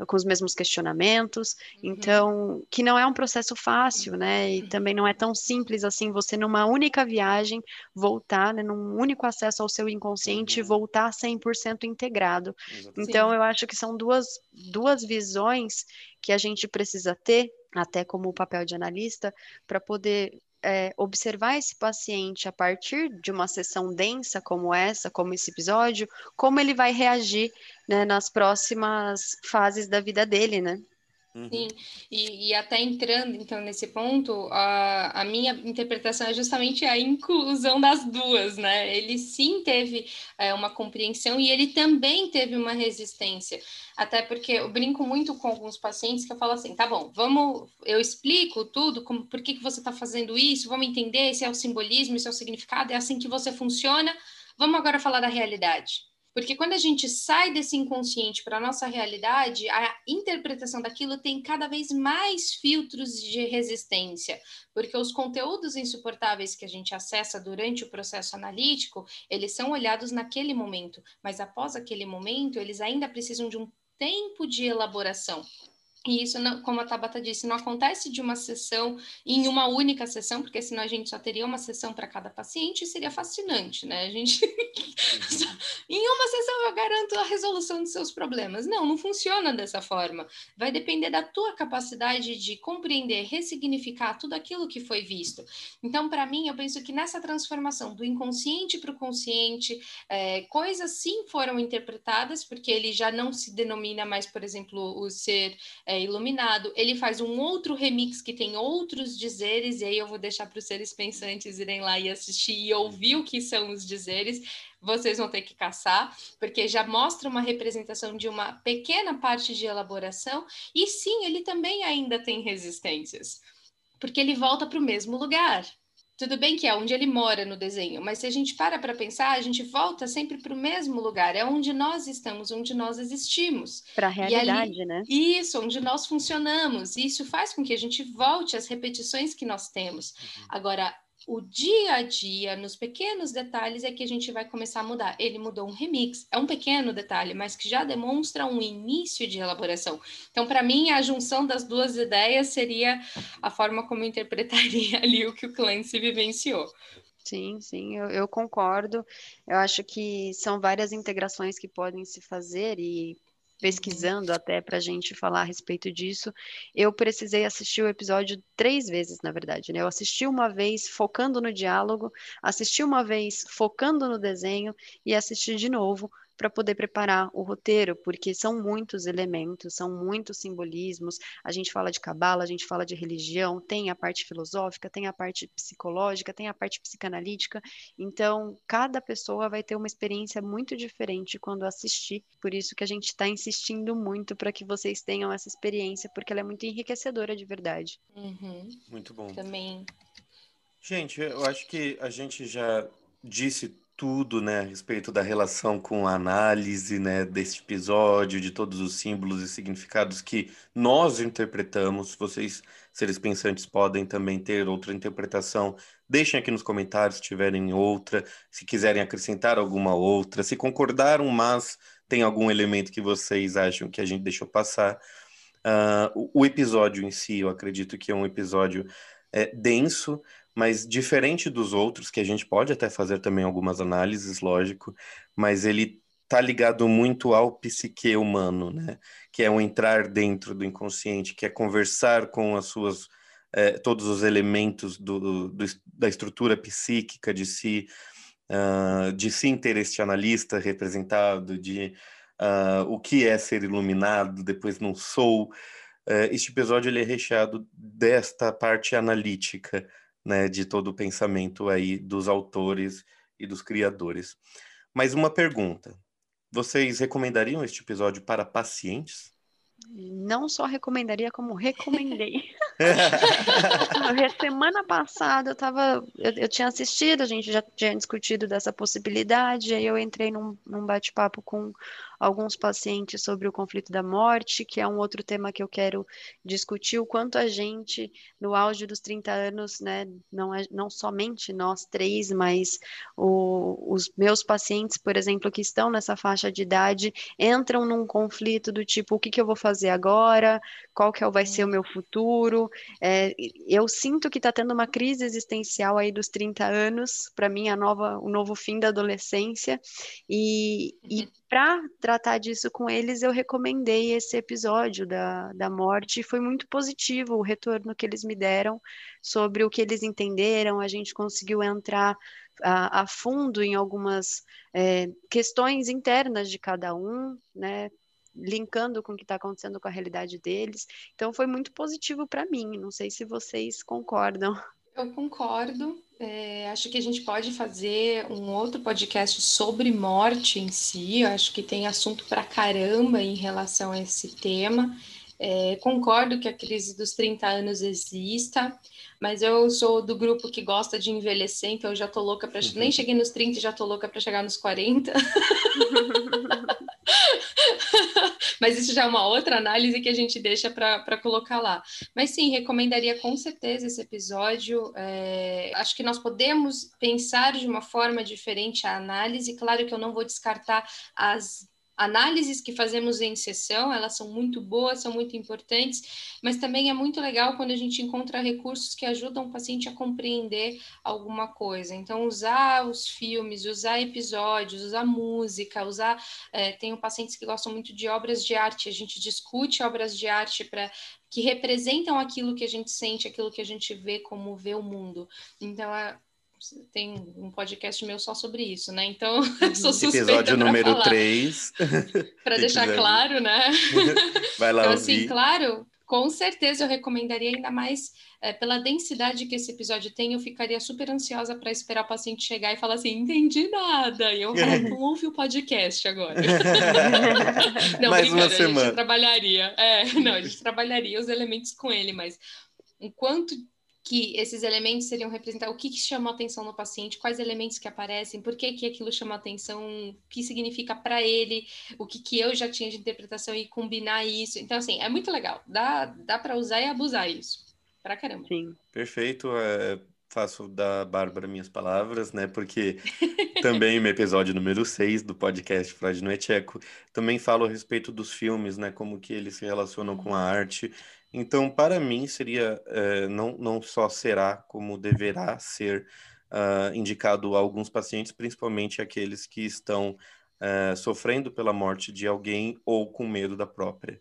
com os mesmos questionamentos. Uhum. Então, que não é um processo fácil, né? E também não é tão simples assim você numa única viagem voltar, né, num único acesso ao seu inconsciente uhum. voltar 100% integrado. Então, eu acho que são duas duas visões que a gente precisa ter até como papel de analista, para poder é, observar esse paciente a partir de uma sessão densa como essa, como esse episódio, como ele vai reagir né, nas próximas fases da vida dele, né? Uhum. Sim, e, e, até entrando então nesse ponto, a, a minha interpretação é justamente a inclusão das duas, né? Ele sim teve é, uma compreensão e ele também teve uma resistência. Até porque eu brinco muito com alguns pacientes que eu falo assim, tá bom, vamos, eu explico tudo, como, por que, que você está fazendo isso, vamos entender, esse é o simbolismo, esse é o significado, é assim que você funciona. Vamos agora falar da realidade. Porque quando a gente sai desse inconsciente para a nossa realidade, a interpretação daquilo tem cada vez mais filtros de resistência, porque os conteúdos insuportáveis que a gente acessa durante o processo analítico, eles são olhados naquele momento, mas após aquele momento, eles ainda precisam de um tempo de elaboração. E isso, como a Tabata disse, não acontece de uma sessão em uma única sessão, porque senão a gente só teria uma sessão para cada paciente e seria fascinante, né? A gente. em uma sessão eu garanto a resolução dos seus problemas. Não, não funciona dessa forma. Vai depender da tua capacidade de compreender, ressignificar tudo aquilo que foi visto. Então, para mim, eu penso que nessa transformação do inconsciente para o consciente, é, coisas sim foram interpretadas, porque ele já não se denomina mais, por exemplo, o ser. É, iluminado. Ele faz um outro remix que tem outros dizeres, e aí eu vou deixar para os seres pensantes irem lá e assistir e ouvir o que são os dizeres. Vocês vão ter que caçar, porque já mostra uma representação de uma pequena parte de elaboração, e sim, ele também ainda tem resistências, porque ele volta para o mesmo lugar. Tudo bem que é onde ele mora no desenho, mas se a gente para para pensar, a gente volta sempre para o mesmo lugar, é onde nós estamos, onde nós existimos. Para a realidade, ali, né? Isso, onde nós funcionamos. E isso faz com que a gente volte às repetições que nós temos. Uhum. Agora, o dia a dia, nos pequenos detalhes, é que a gente vai começar a mudar. Ele mudou um remix, é um pequeno detalhe, mas que já demonstra um início de elaboração. Então, para mim, a junção das duas ideias seria a forma como eu interpretaria ali o que o Clancy vivenciou. Sim, sim, eu, eu, concordo. Eu acho que são várias integrações que podem se fazer e pesquisando até para a gente falar a respeito disso, eu precisei assistir o episódio três vezes, na verdade. Né? Eu assisti uma vez focando no diálogo, assisti uma vez focando no desenho e assisti de novo para poder preparar o roteiro, porque são muitos elementos, são muitos simbolismos. A gente fala de cabala, a gente fala de religião, tem a parte filosófica, tem a parte psicológica, tem a parte psicanalítica. Então, cada pessoa vai ter uma experiência muito diferente quando assistir. Por isso que a gente está insistindo muito para que vocês tenham essa experiência, porque ela é muito enriquecedora de verdade. Uhum. Muito bom. Também. Gente, eu acho que a gente já disse tudo, né, a respeito da relação com a análise, né, deste episódio, de todos os símbolos e significados que nós interpretamos. Vocês, seres pensantes, podem também ter outra interpretação. Deixem aqui nos comentários se tiverem outra, se quiserem acrescentar alguma outra, se concordaram, mas tem algum elemento que vocês acham que a gente deixou passar. Uh, o, episódio em si, eu acredito que é um episódio é, denso, mas diferente dos outros, que a gente pode até fazer também algumas análises, lógico, mas ele tá ligado muito ao psique humano, né? Que é um entrar dentro do inconsciente, que é conversar com as suas é, todos os elementos do, do, da estrutura psíquica de si, uh, de si ter este analista representado, de uh, o que é ser iluminado, depois não sou. Uh, este episódio ele é recheado desta parte analítica, né, de todo o pensamento aí dos autores e dos criadores. Mas uma pergunta: vocês recomendariam este episódio para pacientes? Não só recomendaria, como recomendei. Semana passada eu tava. Eu, eu, tinha assistido, a gente já tinha discutido dessa possibilidade, aí eu entrei num, num bate-papo com alguns pacientes sobre o conflito da morte, que é um outro tema que eu quero discutir, o quanto a gente, no auge dos 30 anos, né, não, é, não somente nós três, mas o, os meus pacientes, por exemplo, que estão nessa faixa de idade, entram num conflito do tipo, o que, que eu vou fazer agora? Qual que é, vai ser o meu futuro? É, eu sinto que está tendo uma crise existencial aí dos 30 anos, para mim, a nova, o novo fim da adolescência, e, e uhum para tratar disso com eles, eu recomendei esse episódio da, da morte, foi muito positivo o retorno que eles me deram sobre o que eles entenderam. A gente conseguiu entrar a, a fundo em algumas é, questões internas de cada um, né? linkando com o que está acontecendo com a realidade deles. Então foi muito positivo para mim. Não sei se vocês concordam. Eu concordo. É, acho que a gente pode fazer um outro podcast sobre morte em si. Eu acho que tem assunto para caramba em relação a esse tema. É, concordo que a crise dos 30 anos exista, mas eu sou do grupo que gosta de envelhecer, então eu já tô louca para. Uhum. Nem cheguei nos 30 e já tô louca para chegar nos 40. Mas isso já é uma outra análise que a gente deixa para colocar lá. Mas sim, recomendaria com certeza esse episódio. É, acho que nós podemos pensar de uma forma diferente a análise. Claro que eu não vou descartar as análises que fazemos em sessão, elas são muito boas, são muito importantes, mas também é muito legal quando a gente encontra recursos que ajudam o paciente a compreender alguma coisa. Então, usar os filmes, usar episódios, usar música, usar. É, tenho pacientes que gostam muito de obras de arte, a gente discute obras de arte para que representam aquilo que a gente sente, aquilo que a gente vê, como vê o mundo. Então, é, tem um podcast meu só sobre isso, né? Então, sou suspeita Episódio número falar. 3. Para deixar quiser. claro, né? Vai lá então, ouvir. assim, claro, com certeza eu recomendaria ainda mais é, pela densidade que esse episódio tem, eu ficaria super ansiosa para esperar o paciente chegar e falar assim, entendi nada. E eu falo, então ouve o podcast agora. não, Mais uma semana. a gente trabalharia. É, não, a gente trabalharia os elementos com ele, mas enquanto que esses elementos seriam representar o que, que chama atenção no paciente, quais elementos que aparecem, por que, que aquilo chama atenção, o que significa para ele, o que, que eu já tinha de interpretação e combinar isso. Então, assim, é muito legal. Dá, dá para usar e abusar isso. Pra caramba. Sim. Perfeito. É, faço da Bárbara minhas palavras, né? Porque também no episódio número 6 do podcast Freud no Echeco, também falo a respeito dos filmes, né? Como que eles se relacionam com a arte então, para mim, seria, é, não, não só será, como deverá ser uh, indicado a alguns pacientes, principalmente aqueles que estão uh, sofrendo pela morte de alguém ou com medo da própria.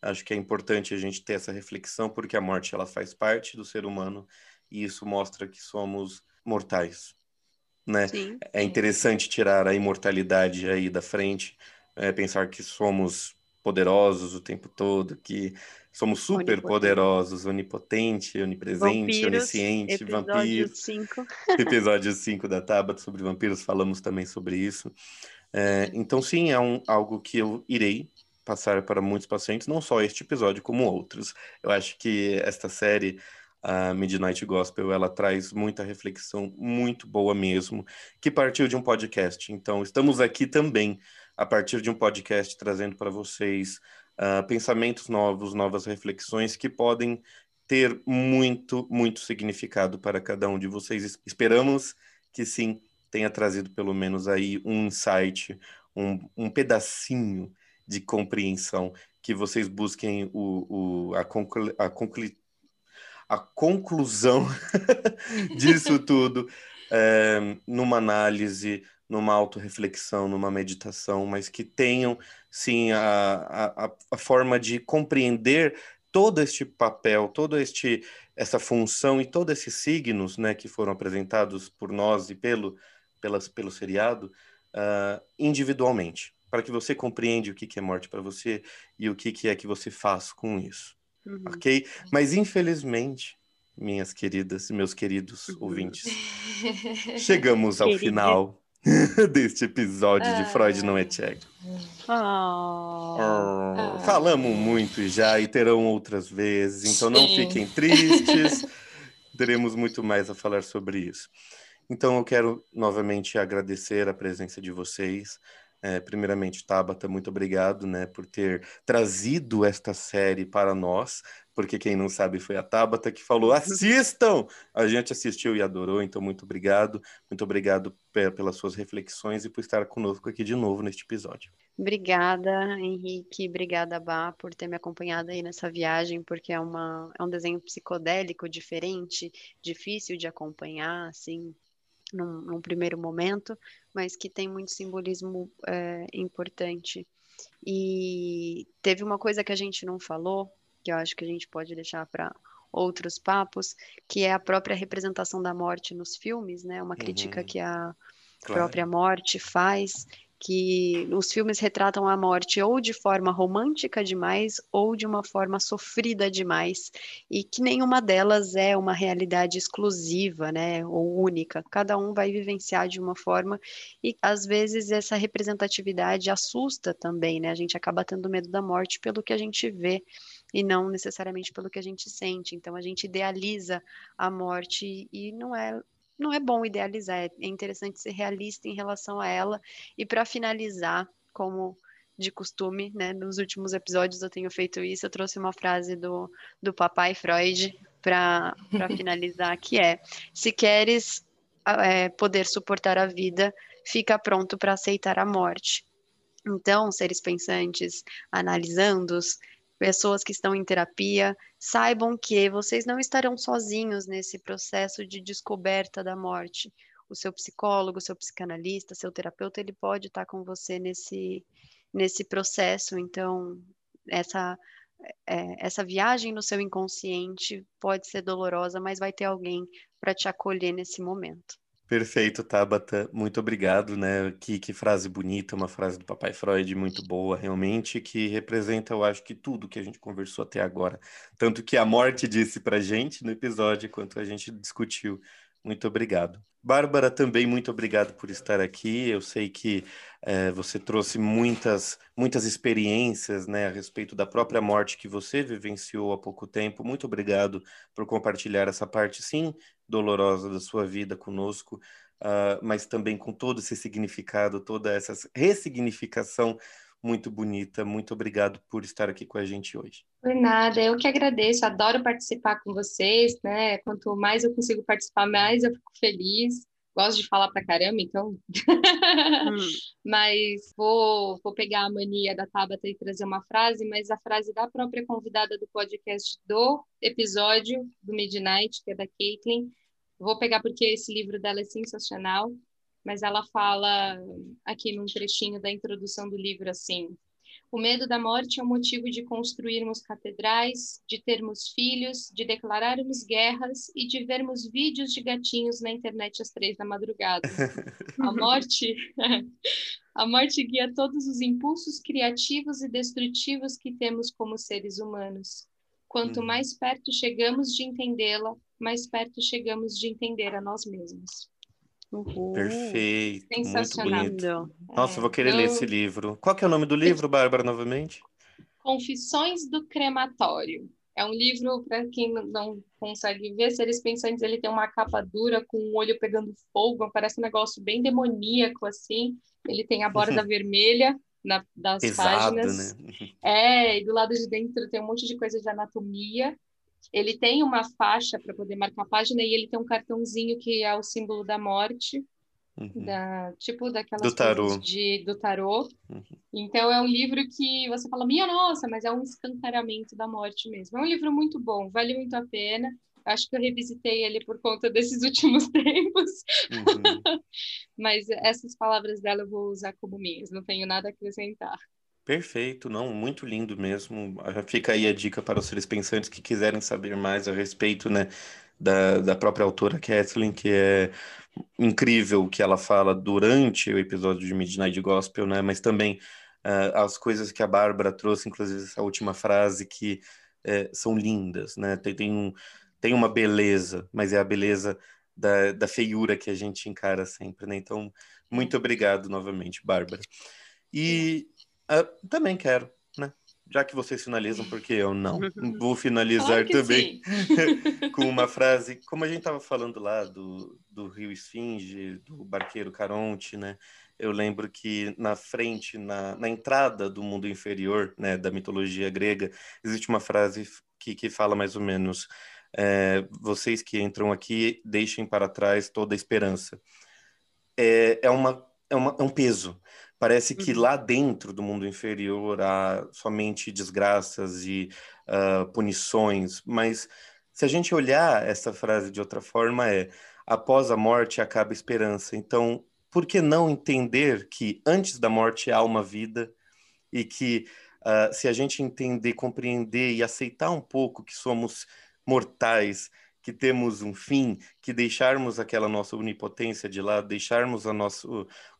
Acho que é importante a gente ter essa reflexão, porque a morte ela faz parte do ser humano e isso mostra que somos mortais. Né? Sim. É interessante tirar a imortalidade aí da frente, é, pensar que somos poderosos o tempo todo, que somos super poderosos, onipotente, onipresente, vampiros, onisciente, episódio vampiro. 5. episódio 5 da Tabata sobre vampiros, falamos também sobre isso. É, então, sim, é um, algo que eu irei passar para muitos pacientes, não só este episódio, como outros. Eu acho que esta série, a Midnight Gospel, ela traz muita reflexão, muito boa mesmo, que partiu de um podcast. Então, estamos aqui também a partir de um podcast, trazendo para vocês uh, pensamentos novos, novas reflexões que podem ter muito, muito significado para cada um de vocês. Esperamos que sim tenha trazido pelo menos aí um insight, um, um pedacinho de compreensão, que vocês busquem o, o, a, conclu, a, conclu, a conclusão disso tudo é, numa análise numa autorreflexão, numa meditação, mas que tenham, sim, a, a, a forma de compreender todo este papel, todo este essa função e todos esses signos, né, que foram apresentados por nós e pelo pelas, pelo seriado, uh, individualmente, para que você compreenda o que, que é morte para você e o que, que é que você faz com isso, uhum. ok? Mas infelizmente, minhas queridas e meus queridos uhum. ouvintes, chegamos ao final deste episódio de Freud não é tcheco. Oh. Oh. Falamos muito já e terão outras vezes, então Sim. não fiquem tristes. Teremos muito mais a falar sobre isso. Então eu quero novamente agradecer a presença de vocês. É, primeiramente, Tabata, muito obrigado né, por ter trazido esta série para nós, porque quem não sabe foi a Tabata que falou: assistam! A gente assistiu e adorou, então muito obrigado. Muito obrigado pelas suas reflexões e por estar conosco aqui de novo neste episódio. Obrigada, Henrique. Obrigada, Bá, por ter me acompanhado aí nessa viagem, porque é, uma, é um desenho psicodélico, diferente, difícil de acompanhar, assim, num, num primeiro momento, mas que tem muito simbolismo é, importante. E teve uma coisa que a gente não falou, que eu acho que a gente pode deixar para outros papos, que é a própria representação da morte nos filmes, né? Uma crítica uhum. que a claro. própria morte faz, que os filmes retratam a morte ou de forma romântica demais ou de uma forma sofrida demais e que nenhuma delas é uma realidade exclusiva, né, ou única. Cada um vai vivenciar de uma forma e às vezes essa representatividade assusta também, né? A gente acaba tendo medo da morte pelo que a gente vê e não necessariamente pelo que a gente sente. Então a gente idealiza a morte e não é não é bom idealizar, é, é interessante ser realista em relação a ela. E para finalizar, como de costume, né, nos últimos episódios eu tenho feito isso, eu trouxe uma frase do, do papai Freud para finalizar, que é: se queres é, poder suportar a vida, fica pronto para aceitar a morte. Então, seres pensantes, analisando-os, pessoas que estão em terapia, saibam que vocês não estarão sozinhos nesse processo de descoberta da morte. O seu psicólogo, seu psicanalista, seu terapeuta, ele pode estar com você nesse, nesse processo. Então, essa, é, essa viagem no seu inconsciente pode ser dolorosa, mas vai ter alguém para te acolher nesse momento. Perfeito, Tabata. Muito obrigado, né? Que, que frase bonita, uma frase do Papai Freud muito boa, realmente, que representa, eu acho que tudo que a gente conversou até agora. Tanto que a morte disse pra gente no episódio, quanto a gente discutiu. Muito obrigado. Bárbara, também muito obrigado por estar aqui. Eu sei que é, você trouxe muitas, muitas experiências né, a respeito da própria morte que você vivenciou há pouco tempo. Muito obrigado por compartilhar essa parte, sim, dolorosa da sua vida conosco, uh, mas também com todo esse significado, toda essa ressignificação muito bonita. Muito obrigado por estar aqui com a gente hoje. Por nada, eu que agradeço, adoro participar com vocês, né? Quanto mais eu consigo participar, mais eu fico feliz. Gosto de falar pra caramba, então. hum. mas vou, vou pegar a mania da Tabata e trazer uma frase, mas a frase da própria convidada do podcast do episódio do Midnight, que é da Caitlin. Vou pegar porque esse livro dela é sensacional mas ela fala aqui num trechinho da introdução do livro assim: o medo da morte é o motivo de construirmos catedrais, de termos filhos, de declararmos guerras e de vermos vídeos de gatinhos na internet às três da madrugada. A morte, a morte guia todos os impulsos criativos e destrutivos que temos como seres humanos. Quanto uhum. mais perto chegamos de entendê-la, mais perto chegamos de entender a nós mesmos. Uhum. Perfeito, muito bonito. Nossa, é, vou querer eu... ler esse livro. Qual que é o nome do livro, Bárbara, novamente? Confissões do Crematório. É um livro, para quem não consegue ver, Seres Pensantes, ele tem uma capa dura com o olho pegando fogo, parece um negócio bem demoníaco, assim. Ele tem a borda vermelha na, das Pesado, páginas. Né? É, e do lado de dentro tem um monte de coisa de anatomia. Ele tem uma faixa para poder marcar a página e ele tem um cartãozinho que é o símbolo da morte, uhum. da, tipo daquelas do tarô. De, do tarô. Uhum. Então é um livro que você fala, minha nossa, mas é um escancaramento da morte mesmo. É um livro muito bom, vale muito a pena. Acho que eu revisitei ele por conta desses últimos tempos. Uhum. mas essas palavras dela eu vou usar como minhas, não tenho nada a acrescentar. Perfeito, não, muito lindo mesmo. Fica aí a dica para os seres pensantes que quiserem saber mais a respeito, né, da, da própria autora Kathleen, que é incrível o que ela fala durante o episódio de Midnight Gospel, né, mas também uh, as coisas que a Bárbara trouxe, inclusive essa última frase, que uh, são lindas, né, tem, tem, um, tem uma beleza, mas é a beleza da, da feiura que a gente encara sempre, né, então, muito obrigado novamente, Bárbara. E Uh, também quero, né? Já que vocês finalizam, porque eu não. Vou finalizar claro também com uma frase, como a gente estava falando lá do, do Rio Esfinge, do barqueiro Caronte, né? Eu lembro que na frente, na, na entrada do mundo inferior, né, da mitologia grega, existe uma frase que, que fala mais ou menos: é, vocês que entram aqui, deixem para trás toda a esperança. É, é, uma, é, uma, é um peso, Parece que uhum. lá dentro do mundo inferior há somente desgraças e uh, punições, mas se a gente olhar essa frase de outra forma, é: após a morte acaba a esperança. Então, por que não entender que antes da morte há uma vida e que uh, se a gente entender, compreender e aceitar um pouco que somos mortais, que temos um fim, que deixarmos aquela nossa onipotência de lado, deixarmos a nossa,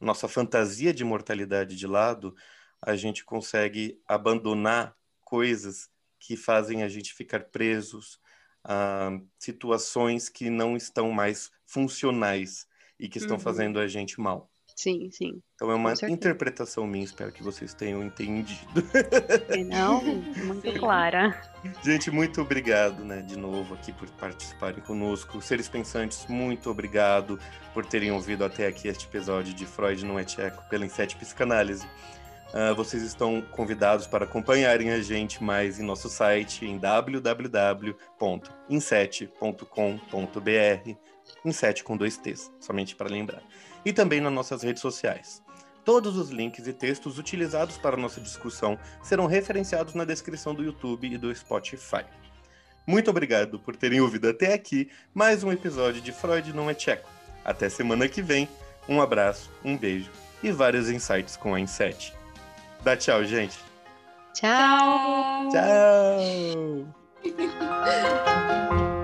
nossa fantasia de mortalidade de lado, a gente consegue abandonar coisas que fazem a gente ficar presos a situações que não estão mais funcionais e que estão uhum. fazendo a gente mal. Sim, sim. Então é uma interpretação minha, espero que vocês tenham entendido. Não, muito clara. Gente, muito obrigado, né, de novo aqui por participarem conosco. Seres pensantes, muito obrigado por terem ouvido até aqui este episódio de Freud não é tcheco pela Inset Psicanálise. Uh, vocês estão convidados para acompanharem a gente mais em nosso site em www.inset.com.br Inset com dois T's, somente para lembrar e também nas nossas redes sociais. Todos os links e textos utilizados para nossa discussão serão referenciados na descrição do YouTube e do Spotify. Muito obrigado por terem ouvido até aqui mais um episódio de Freud não é tcheco. Até semana que vem. Um abraço, um beijo e vários insights com a Inset. Dá tchau, gente. Tchau. Tchau.